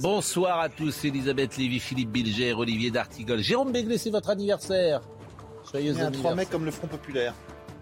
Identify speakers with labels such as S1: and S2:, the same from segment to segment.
S1: Bonsoir à tous, Elisabeth Lévy, Philippe Bilger, Olivier D'Artigol. Jérôme Béglé, c'est votre anniversaire. Joyeux
S2: Il y a un 3
S1: anniversaire.
S2: mai comme le Front Populaire.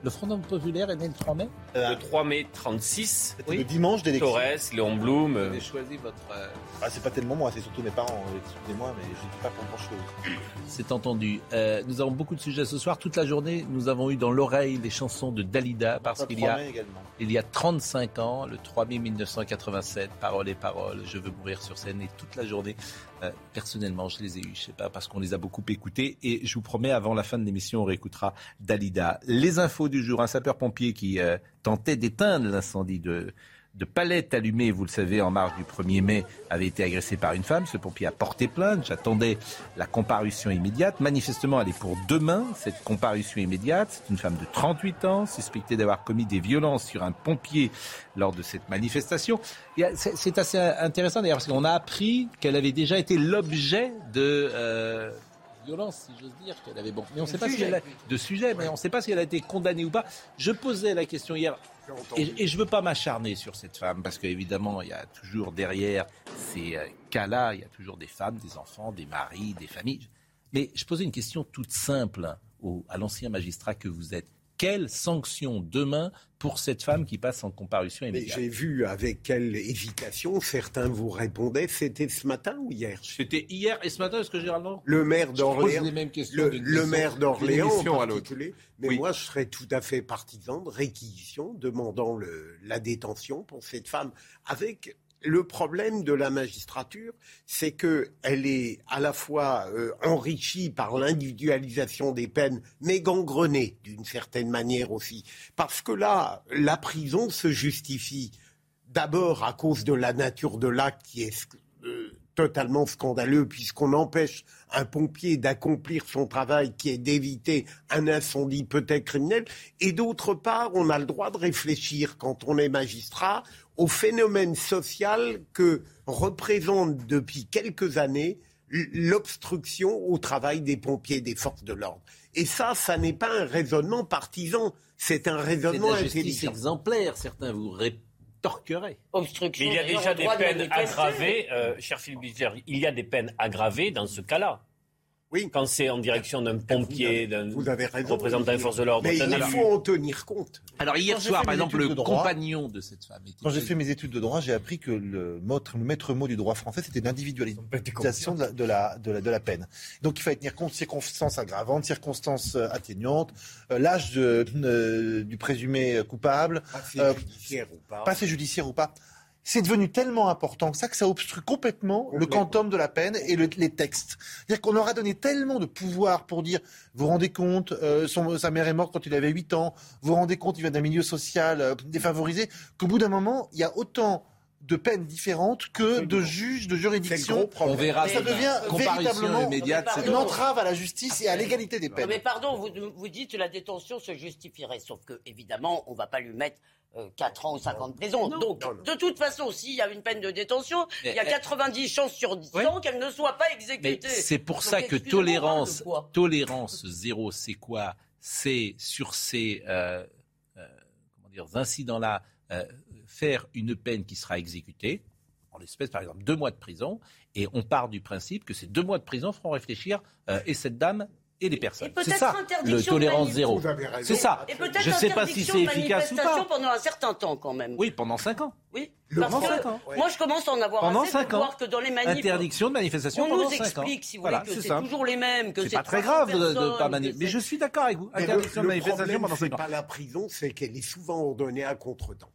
S1: Le Front populaire est né le 3 mai
S2: Euh,
S3: Le 3 mai 36,
S2: C'était le dimanche d'élection.
S3: Torres, Léon Blum.
S1: Vous
S3: euh,
S1: avez choisi votre... euh,
S2: Ah, c'est pas tellement moi, c'est surtout mes parents. Excusez-moi, mais je dis pas pour grand chose.
S1: C'est entendu. Euh, nous avons beaucoup de sujets ce soir. Toute la journée, nous avons eu dans l'oreille les chansons de Dalida parce qu'il
S2: 3
S1: y a
S2: également.
S1: il y a 35 ans, le 3 mai 1987, Paroles et paroles, Je veux mourir sur scène et toute la journée. Euh, personnellement, je les ai eus, je sais pas, parce qu'on les a beaucoup écoutés et je vous promets, avant la fin de l'émission, on réécoutera Dalida. Les infos du jour, un sapeur-pompier qui euh, tentait d'éteindre l'incendie de de palettes allumées, vous le savez, en marge du 1er mai, avait été agressé par une femme. Ce pompier a porté plainte. J'attendais la comparution immédiate. Manifestement, elle est pour demain, cette comparution immédiate. C'est une femme de 38 ans, suspectée d'avoir commis des violences sur un pompier lors de cette manifestation. Euh, c'est assez intéressant d'ailleurs, parce qu'on a appris qu'elle avait déjà été l'objet de... euh, violence, si j'ose dire, qu'elle avait bon. Mais on ne sait pas si elle a de sujet, mais on ne sait pas si elle a été condamnée ou pas. Je posais la question hier et, et je ne veux pas m'acharner sur cette femme, parce qu'évidemment, il y a toujours derrière ces euh, cas-là, il y a toujours des femmes, des enfants, des maris, des familles. Mais je posais une question toute simple hein, au- à l'ancien magistrat que vous êtes. Quelle sanction demain pour cette femme qui passe en comparution immédiate?
S4: j'ai vu avec quelle hésitation certains vous répondaient. C'était ce matin ou hier?
S1: C'était hier et ce matin, est-ce que Gérald
S4: Le maire
S1: Je pose
S4: d'Orléans.
S1: les mêmes questions
S4: Le, le maire d'Orléans en particulier. Mais
S1: Oui.
S4: moi, je serais tout à fait partisan de réquisition, demandant le- la détention pour cette femme. Avec le problème de la magistrature, c'est que elle est à la fois euh, enrichie par l'individualisation des peines, mais gangrenée d'une certaine manière aussi. Parce que là, la prison se justifie d'abord à cause de la nature de l'acte qui est euh, totalement scandaleux puisqu'on empêche un pompier d'accomplir son travail qui est d'éviter un incendie peut-être criminel et d'autre part on a le droit de réfléchir quand on est magistrat au phénomène social que représente depuis quelques années l'obstruction au travail des pompiers et des forces de l'ordre. Et ça, ça n'est pas un raisonnement partisan, c'est un raisonnement intelligent.
S1: exemplaire, certains vous rétorqueraient.
S5: Obstruction.
S3: Mais il y a déjà des peines aggravées, euh, cher Philippe Bilger, il y a des peines aggravées dans ce cas-là.
S4: Oui.
S3: Quand c'est en direction d'un pompier, d'un représentant des forces de l'ordre,
S4: Mais il faut en tenir compte.
S1: Alors hier soir, par exemple, le
S2: droit-
S1: compagnon de cette femme était
S2: Quand j'ai fait mes études de droit, j'ai appris que le, mot- le maître mot du droit français, c'était l'individualisation de la, de, la, de, la, de la peine. Donc il fallait tenir compte de circonstances aggravantes, circonstances euh, atténuantes, euh, l'âge euh, du présumé coupable,
S4: Passé
S2: Euh,
S4: judiciaire ou pas.
S2: passé judiciaire ou pas. C'est devenu tellement important que ça que ça obstrue complètement le quantum de la peine et le- les textes. C'est-à-dire qu'on leur a donné tellement de pouvoir pour dire, vous vous rendez compte, euh, son- sa mère est morte quand il avait 8 ans, vous vous rendez compte, il vient d'un milieu social euh, défavorisé, qu'au bout d'un moment, il y a autant de peines différentes que de juges, de juridictions.
S1: On verra.
S2: Ça devient véritablement
S1: immédiate.
S2: Une
S5: pardon.
S2: entrave à la justice et à l'égalité des peines.
S5: mais pardon, vous, vous dites que la détention se justifierait, sauf que évidemment, on va pas lui mettre 4 ans ou 5 ans de prison. Donc,
S4: non, non.
S5: de toute façon, s'il y a une peine de détention,
S1: Mais
S5: il y a
S1: elle-
S5: 90 chances sur 10
S1: Ouais.
S5: ans qu'elle ne soit pas exécutée.
S1: c'est pour
S5: Donc,
S1: ça que tolérance, zéro, c'est quoi? C'est sur ces euh, euh, comment dire, incidents-là, euh, faire une peine qui sera exécutée, en l'espèce par exemple deux mois de prison, et on part du principe que ces deux mois de prison feront réfléchir euh, et cette dame et les personnes.
S5: Et peut-être
S1: C'est ça,
S5: interdiction
S1: le
S5: de
S1: tolérance zéro.
S4: Vous avez raison.
S1: C'est ça.
S5: Et peut-être
S1: Je ne sais pas si
S5: interdiction
S1: c'est
S5: de
S1: efficace ou
S5: manifestation
S1: pas.
S5: pendant un certain temps quand même.
S1: Oui, pendant cinq ans.
S5: Oui.
S4: Le
S5: Parce
S1: pendant
S5: que
S1: cinq ans.
S5: moi, je commence à en avoir
S1: Pendant
S5: assez
S1: cinq
S5: de
S1: ans.
S5: voir que dans les manifs,
S1: Interdiction de manifestation
S5: on
S1: pendant
S5: nous
S1: cinq ans.
S5: explique, si vous
S1: Voilà,
S5: voulez, que
S1: c'est
S5: toujours les mêmes, que
S1: C'est pas très
S5: 300
S1: grave de, de pas
S5: que
S1: manif- Mais je suis d'accord avec vous.
S4: Le,
S1: Interdiction de
S4: le
S1: manifestation
S4: problème,
S1: pendant
S4: c'est
S1: cinq ans.
S4: pas la prison, c'est qu'elle est souvent ordonnée à contre-temps.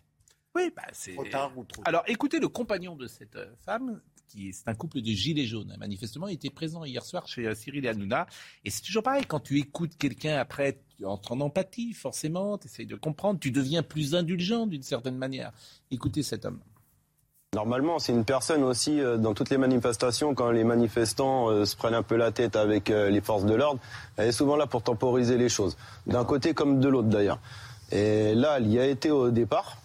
S1: Oui, bah, c'est.
S4: Trop tard ou trop
S1: Alors, écoutez, le compagnon de cette euh, femme, c'est un couple de gilets jaunes, manifestement, il était présent hier soir chez euh, Cyril Hanouna. Et c'est toujours pareil, quand tu écoutes quelqu'un après, tu entres en empathie, forcément, tu essayes de comprendre, tu deviens plus indulgent d'une certaine manière. Écoutez cet homme.
S6: Normalement, c'est une personne aussi, euh, dans toutes les manifestations, quand les manifestants euh, se prennent un peu la tête avec les forces de l'ordre, elle est souvent là pour temporiser les choses, d'un côté comme de l'autre d'ailleurs. Et là, elle y a été au départ,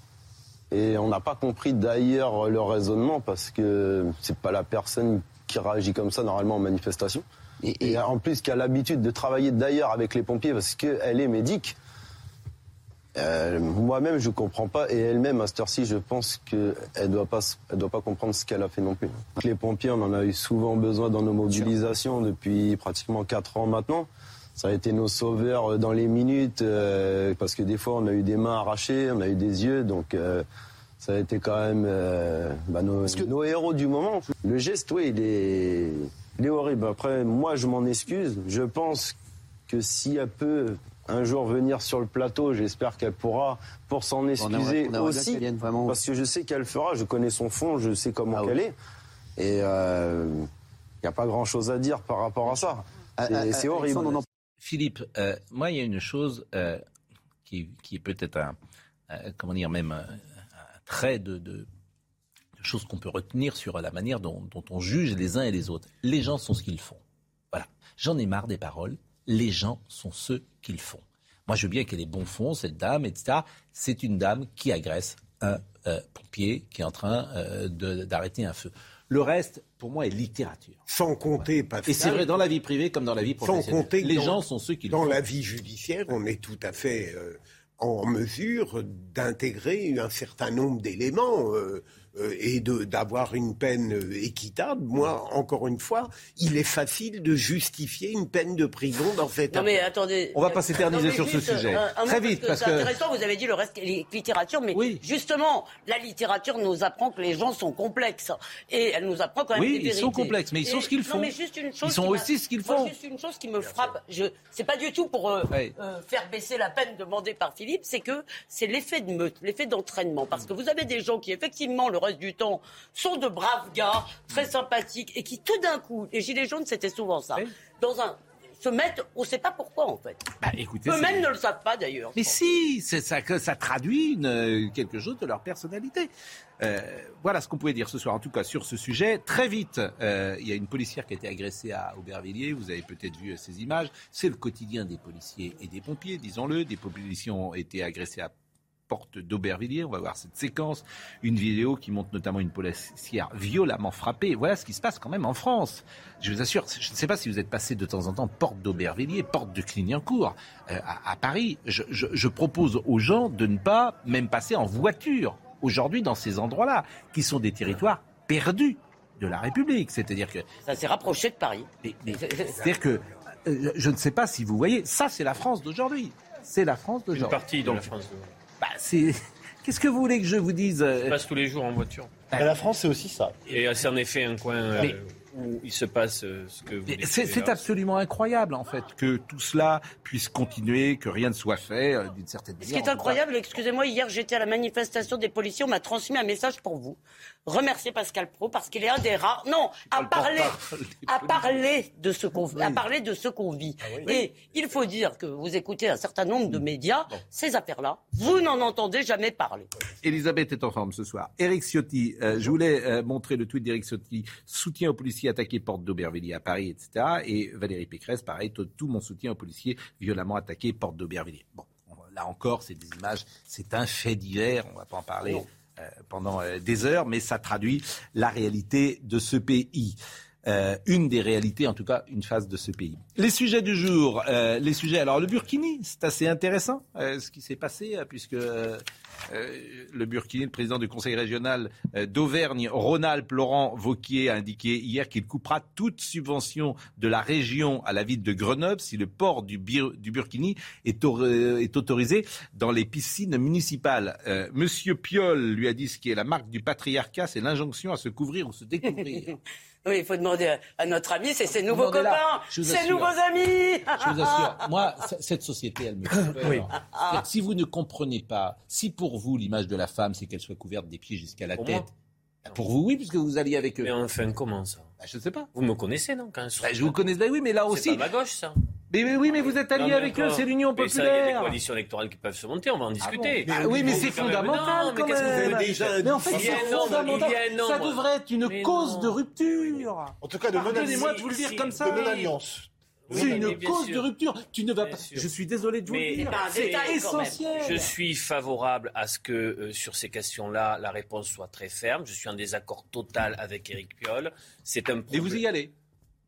S6: et on n'a pas compris d'ailleurs le raisonnement, parce que c'est pas la personne qui réagit comme ça normalement en manifestation. Et, en plus, qui a l'habitude de travailler d'ailleurs avec les pompiers, parce qu'elle est médic. Euh, Moi-même, je comprends pas, et elle-même, à cette heure-ci, je pense qu'elle doit pas, elle doit pas comprendre ce qu'elle a fait non plus. Les pompiers, on en a eu souvent besoin dans nos mobilisations depuis pratiquement quatre ans maintenant. Ça a été nos sauveurs dans les minutes, euh, parce que des fois, on a eu des mains arrachées, on a eu des yeux, donc euh, ça a été quand même euh, bah, nos, nos héros du moment. Le geste, oui, il est, il est horrible. Après, moi, je m'en excuse. Je pense que si elle peut un jour venir sur le plateau, j'espère qu'elle pourra, pour s'en excuser
S7: on aimerait
S6: aussi,
S7: vraiment.
S6: parce que je sais qu'elle le fera, je connais son fond, je sais comment
S7: Ah oui.
S6: qu'elle est, et il n'y a pas grand-chose à dire par rapport à ça.
S7: Ah,
S6: C'est- horrible.
S1: Philippe, euh, moi, il y a une chose euh, qui, est peut-être un, euh, comment dire, même un, trait de, choses qu'on peut retenir sur la manière dont, on juge les uns et les autres. Les gens sont ce qu'ils font. Voilà. J'en ai marre des paroles. Les gens sont ce qu'ils font. Moi, je veux bien qu'elle ait bon fond, cette dame, etc. C'est une dame qui agresse un pompier qui est en train d'arrêter un feu. Le reste, pour moi, est littérature.
S4: Sans compter, Pascal,
S1: Et c'est vrai dans la vie privée comme dans la vie
S4: sans
S1: professionnelle.
S4: compter que
S1: les
S4: dans-
S1: gens sont ceux qui le
S4: dans
S1: font.
S4: la vie judiciaire, on est tout à fait euh, en mesure d'intégrer un certain nombre d'éléments euh, et de- d'avoir une peine euh, équitable. Moi, encore une fois, il est facile de justifier une peine de prison dans cette
S5: Non mais attendez.
S1: On va pas s'éterniser
S5: Non,
S1: sur ce sujet.
S5: un- un
S1: Très vite, parce
S5: c'est
S1: que-
S5: intéressant. Vous avez dit le reste est littérature, mais
S1: Oui.
S5: justement, la littérature nous apprend que les gens sont complexes et elle nous apprend quand même
S1: Oui,
S5: des
S1: ils sont
S5: vérités.
S1: complexes, mais ils
S5: Et-
S1: sont ce qu'ils
S5: non,
S1: font.
S5: mais juste une chose
S1: Ils sont aussi ce qu'ils
S5: Moi,
S1: font.
S5: juste une chose qui me frappe. Je, c'est pas du tout pour euh,
S1: Oui.
S5: euh, faire baisser la peine demandée par Philippe, c'est que c'est l'effet de meute, l'effet d'entraînement, parce que vous avez des gens qui effectivement le reste du temps sont de braves gars, très sympathiques, et qui tout d'un coup, les gilets jaunes, c'était souvent ça,
S1: Oui.
S5: dans un se mettent, on ne sait pas pourquoi en fait.
S1: Bah,
S5: Eux-mêmes ne le savent pas d'ailleurs.
S1: Mais si, c'est ça, que ça traduit une, quelque chose de leur personnalité. Euh, voilà ce qu'on pouvait dire ce soir, en tout cas sur ce sujet. Très vite, euh, il y a une policière qui a été agressée à Aubervilliers. Vous avez peut-être vu euh, ces images. C'est le quotidien des policiers et des pompiers, disons-le. Des policiers ont été agressés à porte d'Aubervilliers. On va voir cette séquence. Une vidéo qui montre notamment une policière violemment frappée. Voilà ce qui se passe quand même en France. Je vous assure, je ne sais pas si vous êtes passé de temps en temps porte d'Aubervilliers, porte de Clignancourt euh, à, à Paris. Je, je- je propose aux gens de ne pas même passer en voiture aujourd'hui dans ces endroits-là, qui sont des territoires perdus de la République. C'est-à-dire que
S5: Ça s'est rapproché de Paris.
S1: C'est-à-dire que euh, je ne sais pas si vous voyez, ça c'est la France d'aujourd'hui. C'est la France
S3: Une
S1: d'aujourd'hui.
S3: partie de
S1: Donc,
S3: la France.
S1: Bah, c'est. Qu'est-ce que vous voulez que je vous dise euh,
S3: Je passe tous les jours en voiture.
S2: La France, c'est aussi ça.
S3: Et c'est en effet un coin euh, où il se passe euh, ce que vous
S1: C'est absolument incroyable en fait que tout cela puisse continuer, que rien ne soit fait euh, d'une certaine manière.
S5: Ce qui est incroyable, excusez-moi, hier j'étais à la manifestation des policiers, on m'a transmis un message pour vous. Remercier Pascal Pro parce qu'il est un des rares, non, à
S1: le
S5: parler, à parler de ce qu'on à
S1: Oui.
S5: parler de ce qu'on vit. Et il faut dire que vous écoutez un certain nombre de médias, ces affaires-là, vous n'en entendez jamais parler.
S1: Elisabeth est en forme ce soir. Eric Ciotti, euh, je voulais euh, montrer le tweet d'Eric Ciotti, soutien aux policiers attaqués porte d'Aubervilliers à Paris, etc. Et Valérie Pécresse, pareil, tout, mon soutien aux policiers violemment attaqués porte d'Aubervilliers. Bon, on- là encore, c'est des images, c'est un fait divers, on va pas en parler euh, pendant euh, des heures, mais ça traduit la réalité de ce pays. Euh, une des réalités, en tout cas, une phase de ce pays. Les sujets du jour, euh, les sujets. Alors le Burkini, c'est assez intéressant euh, ce qui s'est passé, euh, puisque euh, euh, le Burkini, le président du Conseil régional d'Auvergne, Laurent Vauquier, a indiqué hier qu'il coupera toute subvention de la région à la ville de Grenoble si le port du, Burkini est, est autorisé dans les piscines municipales. Monsieur Piolle lui a dit ce qui est la marque du patriarcat, c'est l'injonction à se couvrir ou se découvrir.
S5: Oui, il faut demander à- à notre ami, c'est ses nouveaux
S1: Demandez-la.
S5: copains, ses
S1: assure.
S5: nouveaux amis.
S1: Je vous assure, moi, cette société, elle me fait peur. C'est-à-dire que Si vous ne comprenez pas, si pour vous, l'image de la femme, c'est qu'elle soit couverte des pieds jusqu'à la
S3: Pour
S1: tête,
S3: moi
S1: pour vous, oui, puisque vous alliez avec eux.
S3: Mais enfin, comment ça?
S1: Bah, je ne sais pas.
S3: Vous me connaissez, non quand
S1: Bah, je vous connais, bah oui, mais là
S3: C'est
S1: aussi,
S3: pas ma gauche, ça.
S1: Mais, mais oui, mais vous êtes allié
S3: Non, mais
S1: avec eux, c'est l'Union
S3: Mais ça, il y a des
S1: populaire.
S3: coalitions électorales qui peuvent se monter, on va en discuter.
S1: Ah oui, mais c'est
S3: quand même-
S1: fondamental
S3: Non, mais
S1: quand
S3: que vous
S1: même.
S3: avez déjà
S1: Mais en fait, c'est fondamental.
S3: il y a un
S1: Ça devrait être une
S3: Mais
S1: cause
S3: non.
S1: de rupture.
S2: En tout cas, de
S1: Pardonnez-moi
S2: non-alliance.
S1: de vous le dire
S3: si,
S1: comme ça.
S2: De non-alliance.
S1: C'est
S3: Oui,
S1: une cause
S3: sûr.
S1: de rupture. Tu ne vas
S3: Bien
S1: pas.
S3: sûr.
S1: Je suis désolé de vous
S3: Mais-
S1: le dire. C'est essentiel.
S3: Je suis favorable à ce que euh, sur ces questions-là, la réponse soit très ferme. Je suis en désaccord total avec Éric Piolle. C'est un
S1: Et
S3: problème.
S1: vous y allez.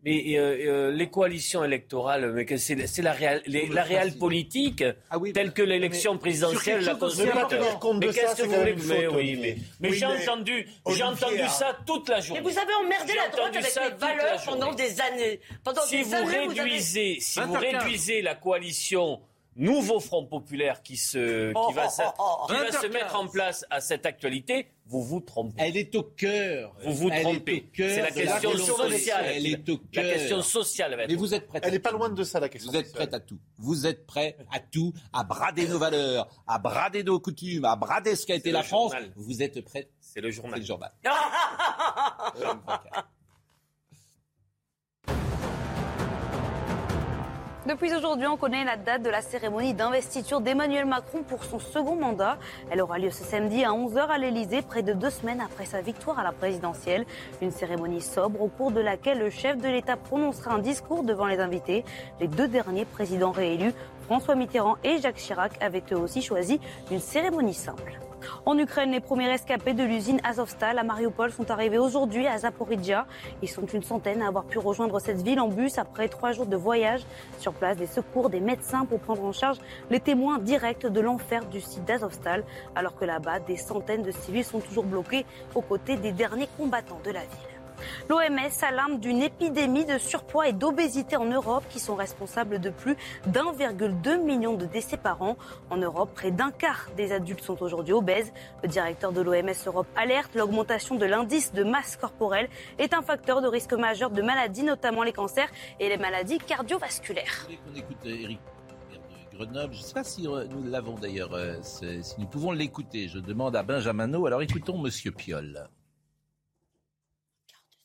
S3: Mais euh, euh, les coalitions électorales, mais que c'est c'est la réelle, les- la réelle politique,
S1: Ah oui.
S3: telle que l'élection présidentielle la
S1: chose
S2: tenir compte de
S3: Mais
S2: ça,
S3: qu'est-ce que vous voulez mais, oui, mais, mais
S4: Oui,
S3: j'ai
S4: mais
S3: entendu, j'ai entendu ça toute la
S5: Mais
S3: journée.
S5: vous avez emmerdé la droite avec les valeurs pendant des années. Pendant
S3: si
S5: des
S3: vous
S5: années, vous avez...
S3: réduisez, si vous
S1: 20h15.
S3: réduisez la coalition Nouveau Front Populaire qui se, qui va, se- qui va se
S1: 20h15.
S3: mettre en place à cette actualité, vous vous trompez.
S7: Elle est au cœur.
S3: Vous vous
S7: Elle est
S3: trompez.
S7: au cœur
S3: C'est la question sociale.
S7: Elle est au
S3: La
S7: cœur.
S3: question sociale va être.
S7: Mais vous êtes prêts.
S2: Elle n'est pas loin de ça, la question.
S7: Vous êtes prêts à tout. Vous êtes prêts à tout, à brader nos valeurs, à brader nos coutumes, à brader ce qu'a été la France.
S3: journal.
S7: Vous êtes prêts
S3: C'est le
S7: C'est
S3: journal.
S7: le journal.
S8: Depuis aujourd'hui, on connaît la date de la cérémonie d'investiture d'Emmanuel Macron pour son second mandat. Elle aura lieu ce samedi à 11h à l'Elysée, près de deux semaines après sa victoire à la présidentielle. Une cérémonie sobre au cours de laquelle le chef de l'État prononcera un discours devant les invités. Les deux derniers présidents réélus, François Mitterrand et Jacques Chirac, avaient eux aussi choisi une cérémonie simple. En Ukraine, les premiers rescapés de l'usine Azovstal à Mariupol sont arrivés aujourd'hui à Zaporizhia. Ils sont une centaine à avoir pu rejoindre cette ville en bus après trois jours de voyage. Sur place, des secours, des médecins pour prendre en charge les témoins directs de l'enfer du site d'Azovstal. Alors que là-bas, des centaines de civils sont toujours bloqués aux côtés des derniers combattants de la ville. L'OMS alarme d'une épidémie de surpoids et d'obésité en Europe qui sont responsables de plus d'1,2 million de décès par an. En Europe, près d'un quart des adultes sont aujourd'hui obèses. Le directeur de l'OMS Europe alerte l'augmentation de l'indice de masse corporelle est un facteur de risque majeur de maladies, notamment les cancers et les maladies cardiovasculaires.
S1: Euh, Grenoble. Je ne sais pas si euh, nous l'avons d'ailleurs, euh, si nous pouvons l'écouter. Je demande à Benjamin. Alors écoutons Monsieur Piolle.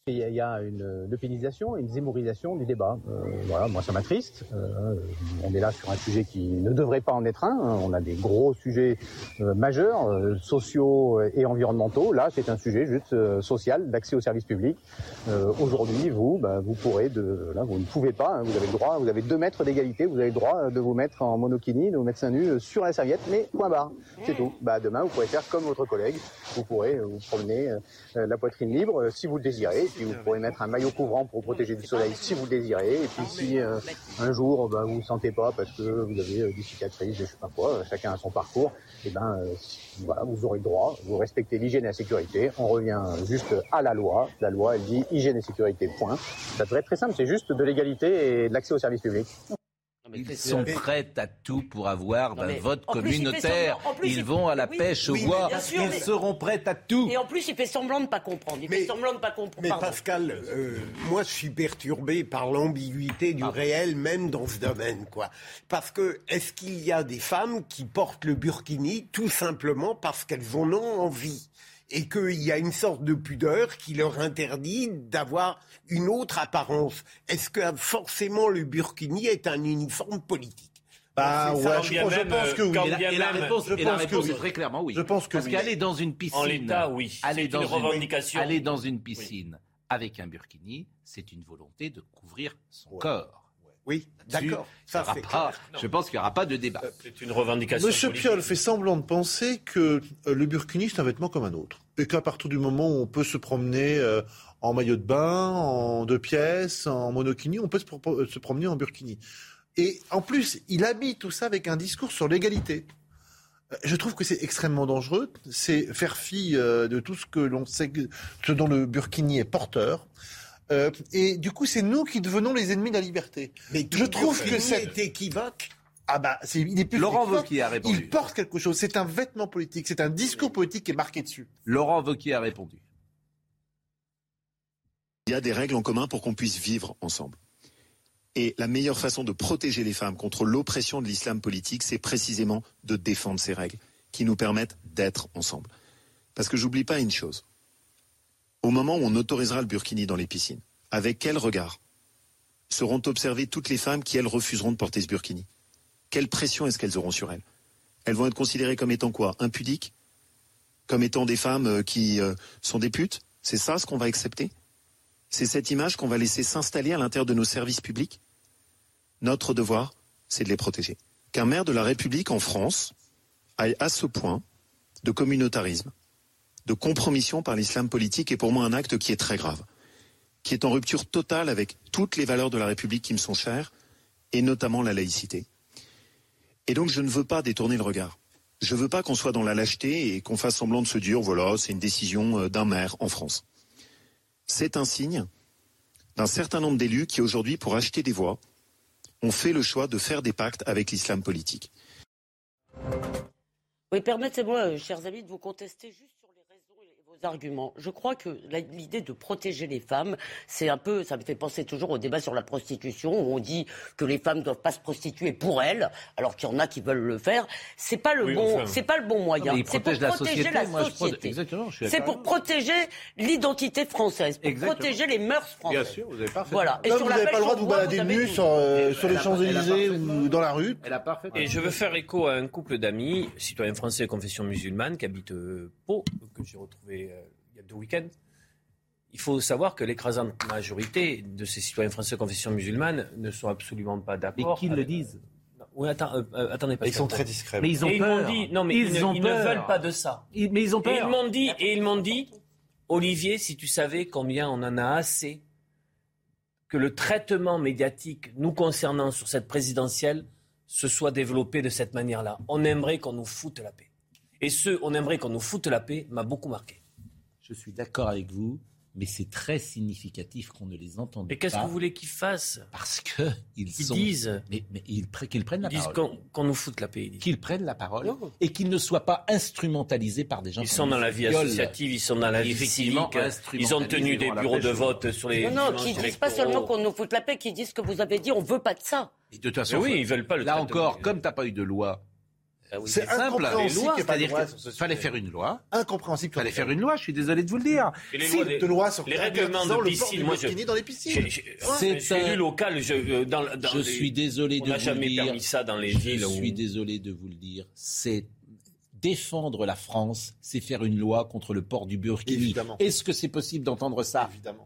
S9: Il y a- il y a une euphémisation, une zémorisation du débat. Euh, voilà, moi ça m'attriste. Euh, on est là sur un sujet qui ne devrait pas en être un. On a des gros sujets euh, majeurs, euh, sociaux et environnementaux. Là, c'est un sujet juste euh, social, d'accès aux services publics. Euh, Aujourd'hui, vous, bah, vous pourrez, de, là, vous ne pouvez pas. hein, vous avez le droit, vous avez deux mètres d'égalité. Vous avez le droit de vous mettre en monokini, de vous mettre seins euh, sur la serviette, mais point barre. C'est tout. Bah, demain, vous pourrez faire comme votre collègue. Vous pourrez vous promener la poitrine libre si vous le désirez. Puis vous pourrez mettre un maillot couvrant pour vous protéger du soleil si vous le désirez. Et puis si euh, un jour bah, vous ne sentez pas parce que vous avez euh, des cicatrices, je sais pas quoi, chacun a son parcours, et ben euh, voilà, vous aurez le droit, vous respectez l'hygiène et la sécurité. On revient juste à la loi. La loi, elle dit hygiène et sécurité, point. Ça devrait être très simple, c'est juste de l'égalité et de l'accès aux services publics.
S1: Ils sont prêts à tout pour avoir un vote
S5: il
S1: communautaire.
S5: plus,
S1: Ils
S5: il-
S1: vont à la
S5: oui,
S1: pêche au
S4: oui,
S1: bois.
S5: sûr,
S1: Ils
S5: mais-
S1: seront prêts à tout.
S5: Et en plus, il fait semblant de ne pas comprendre. Il
S4: Mais-
S5: fait semblant de pas comprendre.
S4: Mais
S5: Pardon.
S4: Pascal, euh, moi je suis perturbé par l'ambiguïté du réel, même dans ce domaine, quoi. Parce que est-ce qu'il y a des femmes qui portent le burkini tout simplement parce qu'elles en ont envie? Et qu'il y a une sorte de pudeur qui leur interdit d'avoir une autre apparence Est-ce que forcément le burkini est un uniforme politique?
S2: Bah ouais,
S3: quand
S2: je, pense- je
S3: même,
S2: pense que oui.
S1: Et la, et réponse,
S2: je
S1: et la
S2: pense que
S1: réponse
S2: oui.
S1: est très clairement oui.
S2: Je pense que
S1: Parce
S2: oui.
S1: qu'aller dans une piscine.
S3: En l'état, oui.
S1: Aller dans
S3: une revendication.
S1: Aller dans une piscine avec un burkini, c'est une volonté de couvrir son
S2: Ouais.
S1: corps.
S4: Oui, d'accord. Ça c'est.
S1: Je pense qu'il n'y aura pas de débat.
S3: C'est une revendication.
S2: Monsieur
S3: politique.
S2: Piolle fait semblant de penser que euh, le burkini, c'est un vêtement comme un autre. Et qu'à partir du moment où on peut se promener euh, en maillot de bain, en deux pièces, en monokini, on peut se, pro- se promener en burkini. Et en plus, il habille tout ça avec un discours sur l'égalité. Euh, Je trouve que c'est extrêmement dangereux. C'est faire fi euh, de tout ce que l'on sait, ce dont le burkini est porteur. Euh, et du coup, c'est nous qui devenons les ennemis de la liberté.
S4: Mais
S2: Je trouve que c'est-
S4: est équivoque.
S2: Ah bah, c'est, il est plus
S1: Laurent. Wauquiez a répondu.
S2: Il porte quelque chose. C'est un vêtement politique. C'est un discours politique qui est marqué dessus.
S1: Laurent Wauquiez a répondu.
S10: Il y a des règles en commun pour qu'on puisse vivre ensemble. Et la meilleure façon de protéger les femmes contre l'oppression de l'islam politique, c'est précisément de défendre ces règles qui nous permettent d'être ensemble. Parce que j'oublie pas une chose. Au moment où on autorisera le burkini dans les piscines, avec quel regard seront observées toutes les femmes qui, elles, refuseront de porter ce burkini? Quelle pression est-ce qu'elles auront sur elles? Elles vont être considérées comme étant quoi? Impudiques? Comme étant des femmes euh, qui euh, sont des putes? C'est ça ce qu'on va accepter? C'est cette image qu'on va laisser s'installer à l'intérieur de nos services publics? Notre devoir, c'est de les protéger. Qu'un maire de la République en France aille à ce point de communautarisme, de compromission par l'islam politique est pour moi un acte qui est très grave, qui est en rupture totale avec toutes les valeurs de la République qui me sont chères, et notamment la laïcité. Et donc je ne veux pas détourner le regard. Je ne veux pas qu'on soit dans la lâcheté et qu'on fasse semblant de se dire, voilà, c'est une décision euh, d'un maire en France. C'est un signe d'un certain nombre d'élus qui aujourd'hui, pour acheter des voix, ont fait le choix de faire des pactes avec l'islam politique.
S5: Oui, permettez-moi, euh, chers amis, de vous contester juste sur les raisons et vos arguments. Je crois que l'idée de protéger les femmes, c'est un peu, ça me fait penser toujours au débat sur la prostitution, où on dit que les femmes ne doivent pas se prostituer pour elles, alors qu'il y en a qui veulent le faire. C'est pas le
S1: Oui,
S5: bon,
S1: enfin.
S5: c'est pas le bon moyen.
S1: ils
S5: C'est pour
S1: la
S5: protéger
S1: société,
S5: la
S1: moi,
S5: société. C'est pour protéger l'identité française, pour
S1: Exactement.
S5: protéger les mœurs françaises.
S1: Bien sûr, vous avez parfait.
S5: Voilà. Et
S2: Là,
S5: sur
S2: vous n'avez pas le droit de vous balader nu sur, euh, sur les
S1: elle a
S2: ou dans la rue.
S1: Elle a parfait.
S3: Et je veux faire écho à un couple d'amis, citoyens français de confession musulmane, qui habitent euh, Pau, que j'ai retrouvé euh, deux week-ends. Il faut savoir que l'écrasante majorité de ces citoyens français de confession musulmane ne sont absolument pas d'accord.
S1: Mais qu'ils le disent.
S3: Non, Oui, attends, euh, euh, attendez.
S2: Ils sont très discrets.
S1: Mais ils ont
S3: Et
S1: peur.
S3: m'ont dit, non mais
S1: ils,
S3: ils, ne-
S1: ont
S3: ils
S1: peur.
S3: ne veulent pas de ça.
S1: Ils- mais ils ont
S3: Et ils
S1: peur.
S3: m'ont dit, et ils m'ont dit, Olivier, si tu savais combien on en a assez que le traitement médiatique nous concernant sur cette présidentielle se soit développé de cette manière-là. On aimerait qu'on nous foute la paix. Et ce, on aimerait qu'on nous foute la paix, m'a beaucoup marqué.
S1: Je suis d'accord avec vous, mais c'est très significatif qu'on ne les entende pas.
S3: Et qu'est-ce que vous voulez qu'ils fassent?
S1: Parce que ils,
S3: Ils
S1: sont.
S3: disent,
S1: Mais, mais ils qu'ils prennent la
S3: ils disent
S1: parole.
S3: qu'on nous foute la paix.
S1: Qu'ils prennent la parole
S3: Non.
S1: et qu'ils ne soient pas instrumentalisés par des gens.
S3: Ils
S1: qui
S3: sont dans la vie associative, ils sont dans la vie civique. Ils ont tenu des bureaux de vote sur les.
S5: Non, non, qui disent pas seulement qu'on nous foute la paix, qui disent que vous avez dit on veut pas de ça.
S1: Et de toute
S3: Mais
S1: façon,
S3: oui, ils veulent pas le
S1: là encore, comme t'as pas eu de loi,
S3: Ah oui.
S2: C'est
S1: simple.
S2: incompréhensible
S1: Les
S2: qu'il pas de
S1: c'est-à-dire
S2: loi
S1: qu'il
S2: sur ce
S1: fallait faire une loi.
S2: Incompréhensible.
S1: Fallait faire une loi. Je suis désolé de vous le dire.
S3: Et les
S2: Si,
S3: lois des-
S2: de loi sur
S3: les règlements de piscine, moi, je-
S2: dans les piscines.
S1: C'est
S3: je suis
S1: un-
S3: élu local. Je, euh, dans, dans
S1: je
S3: les-
S1: suis désolé
S3: on
S1: de vous
S3: jamais
S1: le dire.
S3: permis ça dans les
S1: je
S3: villes. où-
S1: suis désolé de vous le dire. C'est défendre la France, c'est faire une loi contre le port du burkini.
S2: Évidemment.
S1: Est-ce que c'est possible d'entendre ça?
S2: Évidemment.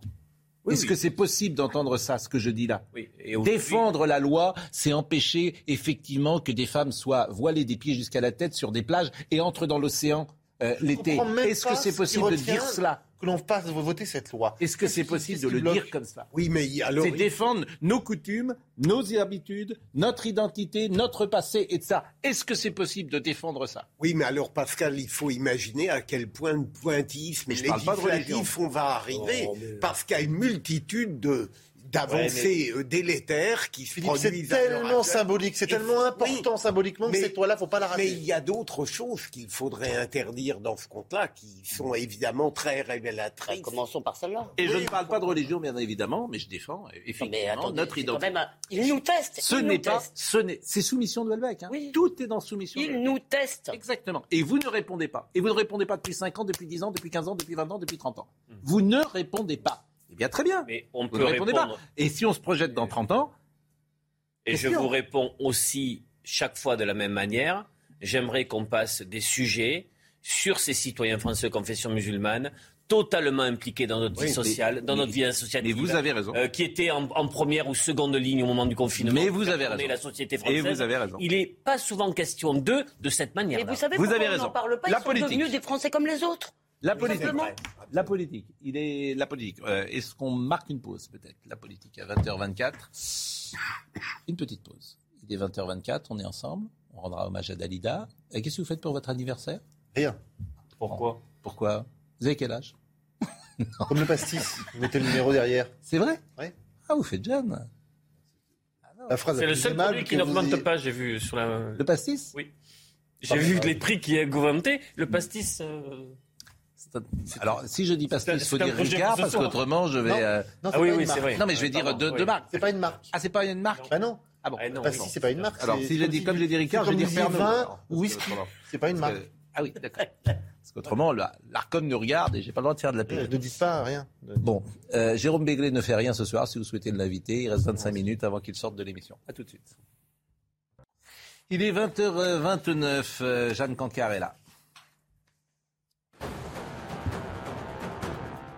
S3: Oui,
S1: Est-ce
S3: oui.
S1: que c'est possible d'entendre ça, ce que je dis là?
S3: Oui, et aujourd'hui-
S1: Défendre la loi, c'est empêcher effectivement que des femmes soient voilées des pieds jusqu'à la tête sur des plages et entrent dans l'océan euh, l'été. Est-ce que c'est
S2: ce
S1: possible de dire cela?
S2: Que l'on fasse voter cette loi.
S1: Est-ce que c'est possible de le
S2: bloque
S1: dire comme ça?
S4: Oui, mais alors.
S1: C'est défendre nos coutumes, nos habitudes, notre identité, notre passé et de ça. Est-ce que c'est possible de défendre ça?
S4: Oui, mais alors Pascal, il faut imaginer à quel point de pointillisme
S1: Mais je parle pas de religion.
S4: législatif on va arriver,
S3: Oh, mais-
S4: parce qu'il y a une multitude de d'avancées euh, délétères qui se
S2: Philippe, c'est
S4: produisent. l'heure
S2: tellement symbolique, c'est tellement important symboliquement que
S4: Mais-
S2: cette loi-là, faut pas la
S4: Mais
S2: rater.
S4: il y a d'autres choses qu'il faudrait interdire dans ce compte-là, qui sont évidemment très révélatrices.
S5: Commençons par celle-là.
S1: Et je ne parle pas de religion, bien évidemment, mais je défends euh,
S5: Non,
S1: effectivement
S5: mais attendez,
S1: notre
S5: c'est quand
S1: identité.
S5: même un- Il nous teste.
S1: Ce
S5: il
S1: n'est
S5: nous
S1: pas,
S5: teste.
S1: ce n'est, c'est soumission de Welbeck. hein.
S5: Oui.
S1: Tout est dans soumission. de
S5: Il nous teste.
S1: Exactement. Et vous ne répondez pas. Et vous ne répondez pas depuis 5 ans, depuis 10 ans, depuis 15 ans, depuis 20 ans, depuis 30 ans. Vous ne répondez pas. Bien, très bien.
S3: Mais on
S1: Vous
S3: peut
S1: ne répondez
S3: répondre.
S1: pas. Et si on se projette dans 30 ans,
S3: Et je vous réponds aussi chaque fois de la même manière. J'aimerais qu'on passe des sujets sur ces citoyens français de confession musulmane, totalement impliqués dans notre
S1: Oui,
S3: vie
S1: mais-
S3: sociale, dans
S1: mais-
S3: notre vie associative.
S1: mais vous avez raison.
S3: euh, qui étaient en, en première ou seconde ligne au moment du confinement.
S1: Mais vous avez raison.
S3: la société
S1: Et
S3: française.
S1: vous avez raison.
S3: Il n'est pas souvent question d'eux de cette
S5: Mais
S3: manière-là.
S5: vous savez
S1: Vous
S5: pourquoi
S1: avez
S5: on
S1: raison.
S5: n'en parle pas
S1: La
S5: Ils sont
S1: politique.
S5: devenus des Français comme les autres.
S1: La politique. La politique. Il est la politique. Euh, Est-ce qu'on marque une pause peut-être La politique à 20h24. Une petite pause. Il est 20h24. On est ensemble. On rendra hommage à Dalida. Et Qu'est-ce que vous faites pour votre anniversaire?
S2: Rien.
S3: Pourquoi?
S1: Pourquoi? Vous avez quel âge?
S2: Comme le pastis. Vous mettez le numéro derrière.
S1: C'est vrai?
S2: Ouais.
S1: Ah, vous faites jeune.
S2: La phrase
S3: C'est le seul produit qui n'augmente pas, j'ai vu sur la.
S1: Le pastis?
S3: Oui. J'ai vu les prix qui augmentaient. Le pastis. euh,
S1: Alors, si je dis pastis, il faut dire Ricard, parce qu'autrement, je vais.
S2: Non.
S1: euh,
S2: Non,
S3: Ah oui, oui,
S2: marque.
S3: c'est vrai.
S1: Non, mais je vais dire deux,
S3: oui.
S1: deux marques.
S2: C'est pas une marque.
S1: Ah, c'est pas une marque
S2: Bah non.
S1: Ah bon
S3: Ah non,
S2: pastis, c'est pas une marque.
S1: Alors, si je dis, comme j'ai dit Ricard, je
S2: c'est
S1: vais dire Pernod.
S2: ou whisky. C'est pas une marque.
S1: que- Ah oui, d'accord. Parce qu'autrement, la- l'Arcom nous regarde et j'ai pas le droit de faire de la
S2: Ne
S1: pub.
S2: dites pas rien.
S1: Bon, euh, Jérôme Béglé ne fait rien ce soir. Si vous souhaitez l'inviter, il reste 25 minutes avant qu'il sorte de l'émission. À tout de suite. Il est 20h29. euh, Jeanne Cancar est là.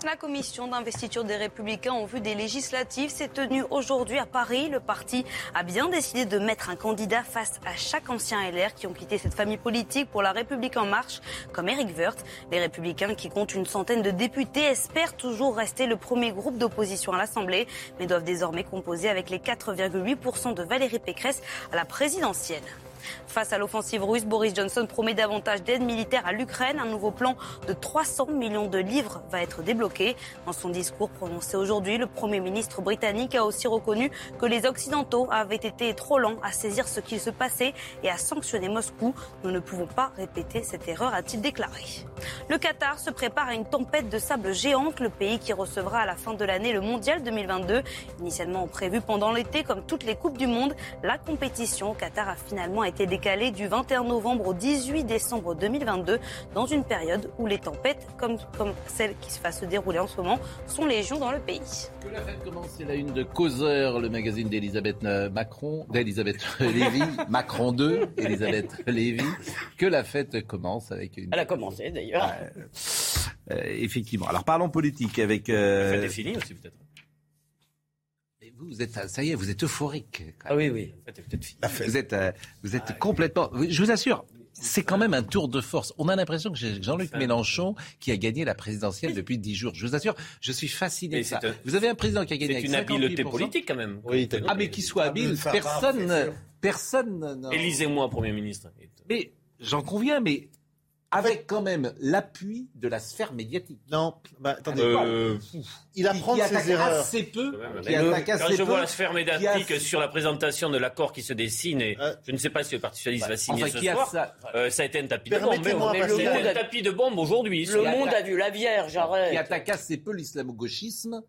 S8: La commission d'investiture des Républicains en vue des législatives s'est tenue aujourd'hui à Paris. Le parti a bien décidé de mettre un candidat face à chaque ancien LR qui ont quitté cette famille politique pour la République en marche, comme Éric Woerth. Les Républicains, qui comptent une centaine de députés, espèrent toujours rester le premier groupe d'opposition à l'Assemblée, mais doivent désormais composer avec les 4,8% de Valérie Pécresse à la présidentielle. Face à l'offensive russe, Boris Johnson promet davantage d'aide militaire à l'Ukraine. Un nouveau plan de 300 millions de livres va être débloqué. Dans son discours prononcé aujourd'hui, le Premier ministre britannique a aussi reconnu que les Occidentaux avaient été trop lents à saisir ce qu'il se passait et à sanctionner Moscou. Nous ne pouvons pas répéter cette erreur, a-t-il déclaré. Le Qatar se prépare à une tempête de sable géante, le pays qui recevra à la fin de l'année le Mondial 2022. Initialement prévu pendant l'été, comme toutes les Coupes du Monde, la compétition au Qatar a finalement été décalée du 21 novembre au 18 décembre 2022, dans une période où les tempêtes, comme, comme celle qui va se dérouler en ce moment, sont légion dans le pays.
S1: Que la fête commence, c'est la une de Causeur, le magazine d'Elisabeth euh, Macron, d'Elisabeth Lévy, Macron 2, Elisabeth Lévy. Que la fête commence avec une.
S5: Elle a commencé d'ailleurs.
S1: Euh, effectivement. Alors parlons politique avec. euh,
S3: La fête est finie aussi, peut-être.
S1: Vous, vous êtes, ça y est, vous êtes euphorique.
S3: Ah oui, oui. Peut-être finie.
S1: Vous êtes, euh, vous êtes complètement. Je vous assure. C'est quand même un tour de force. On a l'impression que j'ai Jean-Luc Mélenchon qui a gagné la présidentielle depuis dix jours. Je vous assure, je suis fasciné de ça.
S3: un-
S1: Vous avez un président qui a gagné
S3: C'est une habileté
S1: 58%.
S3: politique quand même.
S2: Oui, t'as-
S1: Ah mais qu'il soit habile, personne, personne.
S3: Élisez-moi Premier ministre.
S1: Mais j'en conviens, mais avec quand même l'appui de la sphère médiatique.
S2: Non, bah, attendez.
S3: Euh,
S2: il apprend
S1: qui
S2: de
S1: attaque
S2: ses erreurs.
S1: assez peu. Qui attaque
S3: Quand
S1: assez
S3: je
S1: peu.
S3: vois la sphère médiatique
S1: qui a-
S3: sur la présentation de l'accord qui se dessine, et
S2: Euh,
S3: je ne sais pas si le Parti socialiste va signer
S1: Enfin,
S3: ce
S1: qui
S3: soir,
S1: ça,
S3: euh, ça a été un tapis de bombe. Mais un tapis de bombe aujourd'hui.
S5: Le monde a vu la Vierge,
S1: qui
S5: arrête.
S1: attaque assez peu l'islamo-gauchisme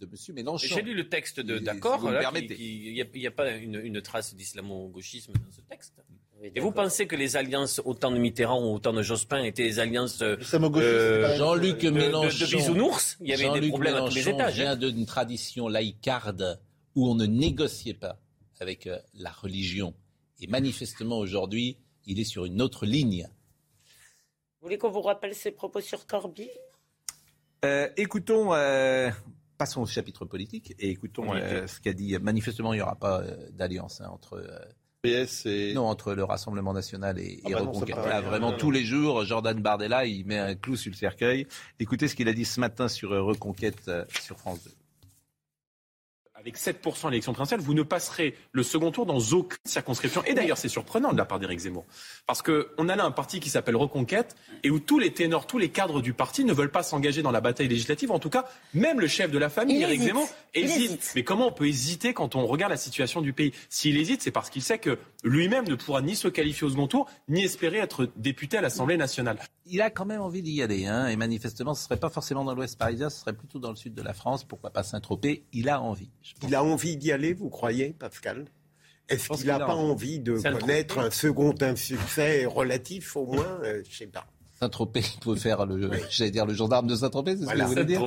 S1: de M. Mélenchon.
S3: J'ai lu le texte d'accord.
S1: si
S3: qui- qui- Il n'y a pas une, une trace d'islamo-gauchisme dans ce texte. Et vous pensez que les alliances, autant de Mitterrand ou autant de Jospin, étaient des alliances euh, Euh,
S1: Jean-Luc
S2: chose.
S3: de, de-
S1: Mélenchon.
S3: de bisounours Il y avait des
S1: Jean-Luc
S3: problèmes à tous les
S1: Mélenchon
S3: étages.
S1: vient
S3: hein.
S1: d'une tradition laïcarde où on ne négociait pas avec euh, la religion. Et manifestement, aujourd'hui, il est sur une autre ligne.
S5: Vous voulez qu'on vous rappelle ses propos sur Corby?
S1: Euh, écoutons, euh, passons au chapitre politique et écoutons
S3: Oui,
S1: euh, ce qu'a dit. Manifestement, il n'y aura pas euh, d'alliance hein, entre, euh,
S2: PS et.
S1: non, entre le Rassemblement national et,
S2: Ah
S1: et
S2: bah
S1: Reconquête. Là, vraiment,
S2: Non,
S1: tous les jours, Jordan Bardella, il met un clou sur le cercueil. Écoutez ce qu'il a dit ce matin sur euh, Reconquête euh, sur France 2.
S11: Avec 7% à l'élection présidentielle, vous ne passerez le second tour dans aucune circonscription. Et d'ailleurs, c'est surprenant de la part d'Éric Zemmour. Parce qu'on a là un parti qui s'appelle Reconquête et où tous les ténors, tous les cadres du parti ne veulent pas s'engager dans la bataille législative. En tout cas, même le chef de la famille,
S5: Il
S11: Éric. Zemmour, hésite. Mais comment on peut hésiter quand on regarde la situation du pays? S'il hésite, c'est parce qu'il sait que lui-même ne pourra ni se qualifier au second tour, ni espérer être député à l'Assemblée nationale.
S1: Il a quand même envie d'y aller, hein, et manifestement, ce ne serait pas forcément dans l'Ouest parisien, ce serait plutôt dans le sud de la France. Pourquoi pas Saint-Tropez Il a envie.
S4: Il a envie d'y aller, vous croyez, Pascal? Est-ce qu'il n'a pas
S1: envie.
S4: de connaître un second insuccès relatif, au moins? Euh, Je sais pas.
S1: Saint-Tropez peut faire le, j'allais dire le gendarme de Saint-Tropez, c'est ce
S4: Voilà.
S1: que vous voulez dire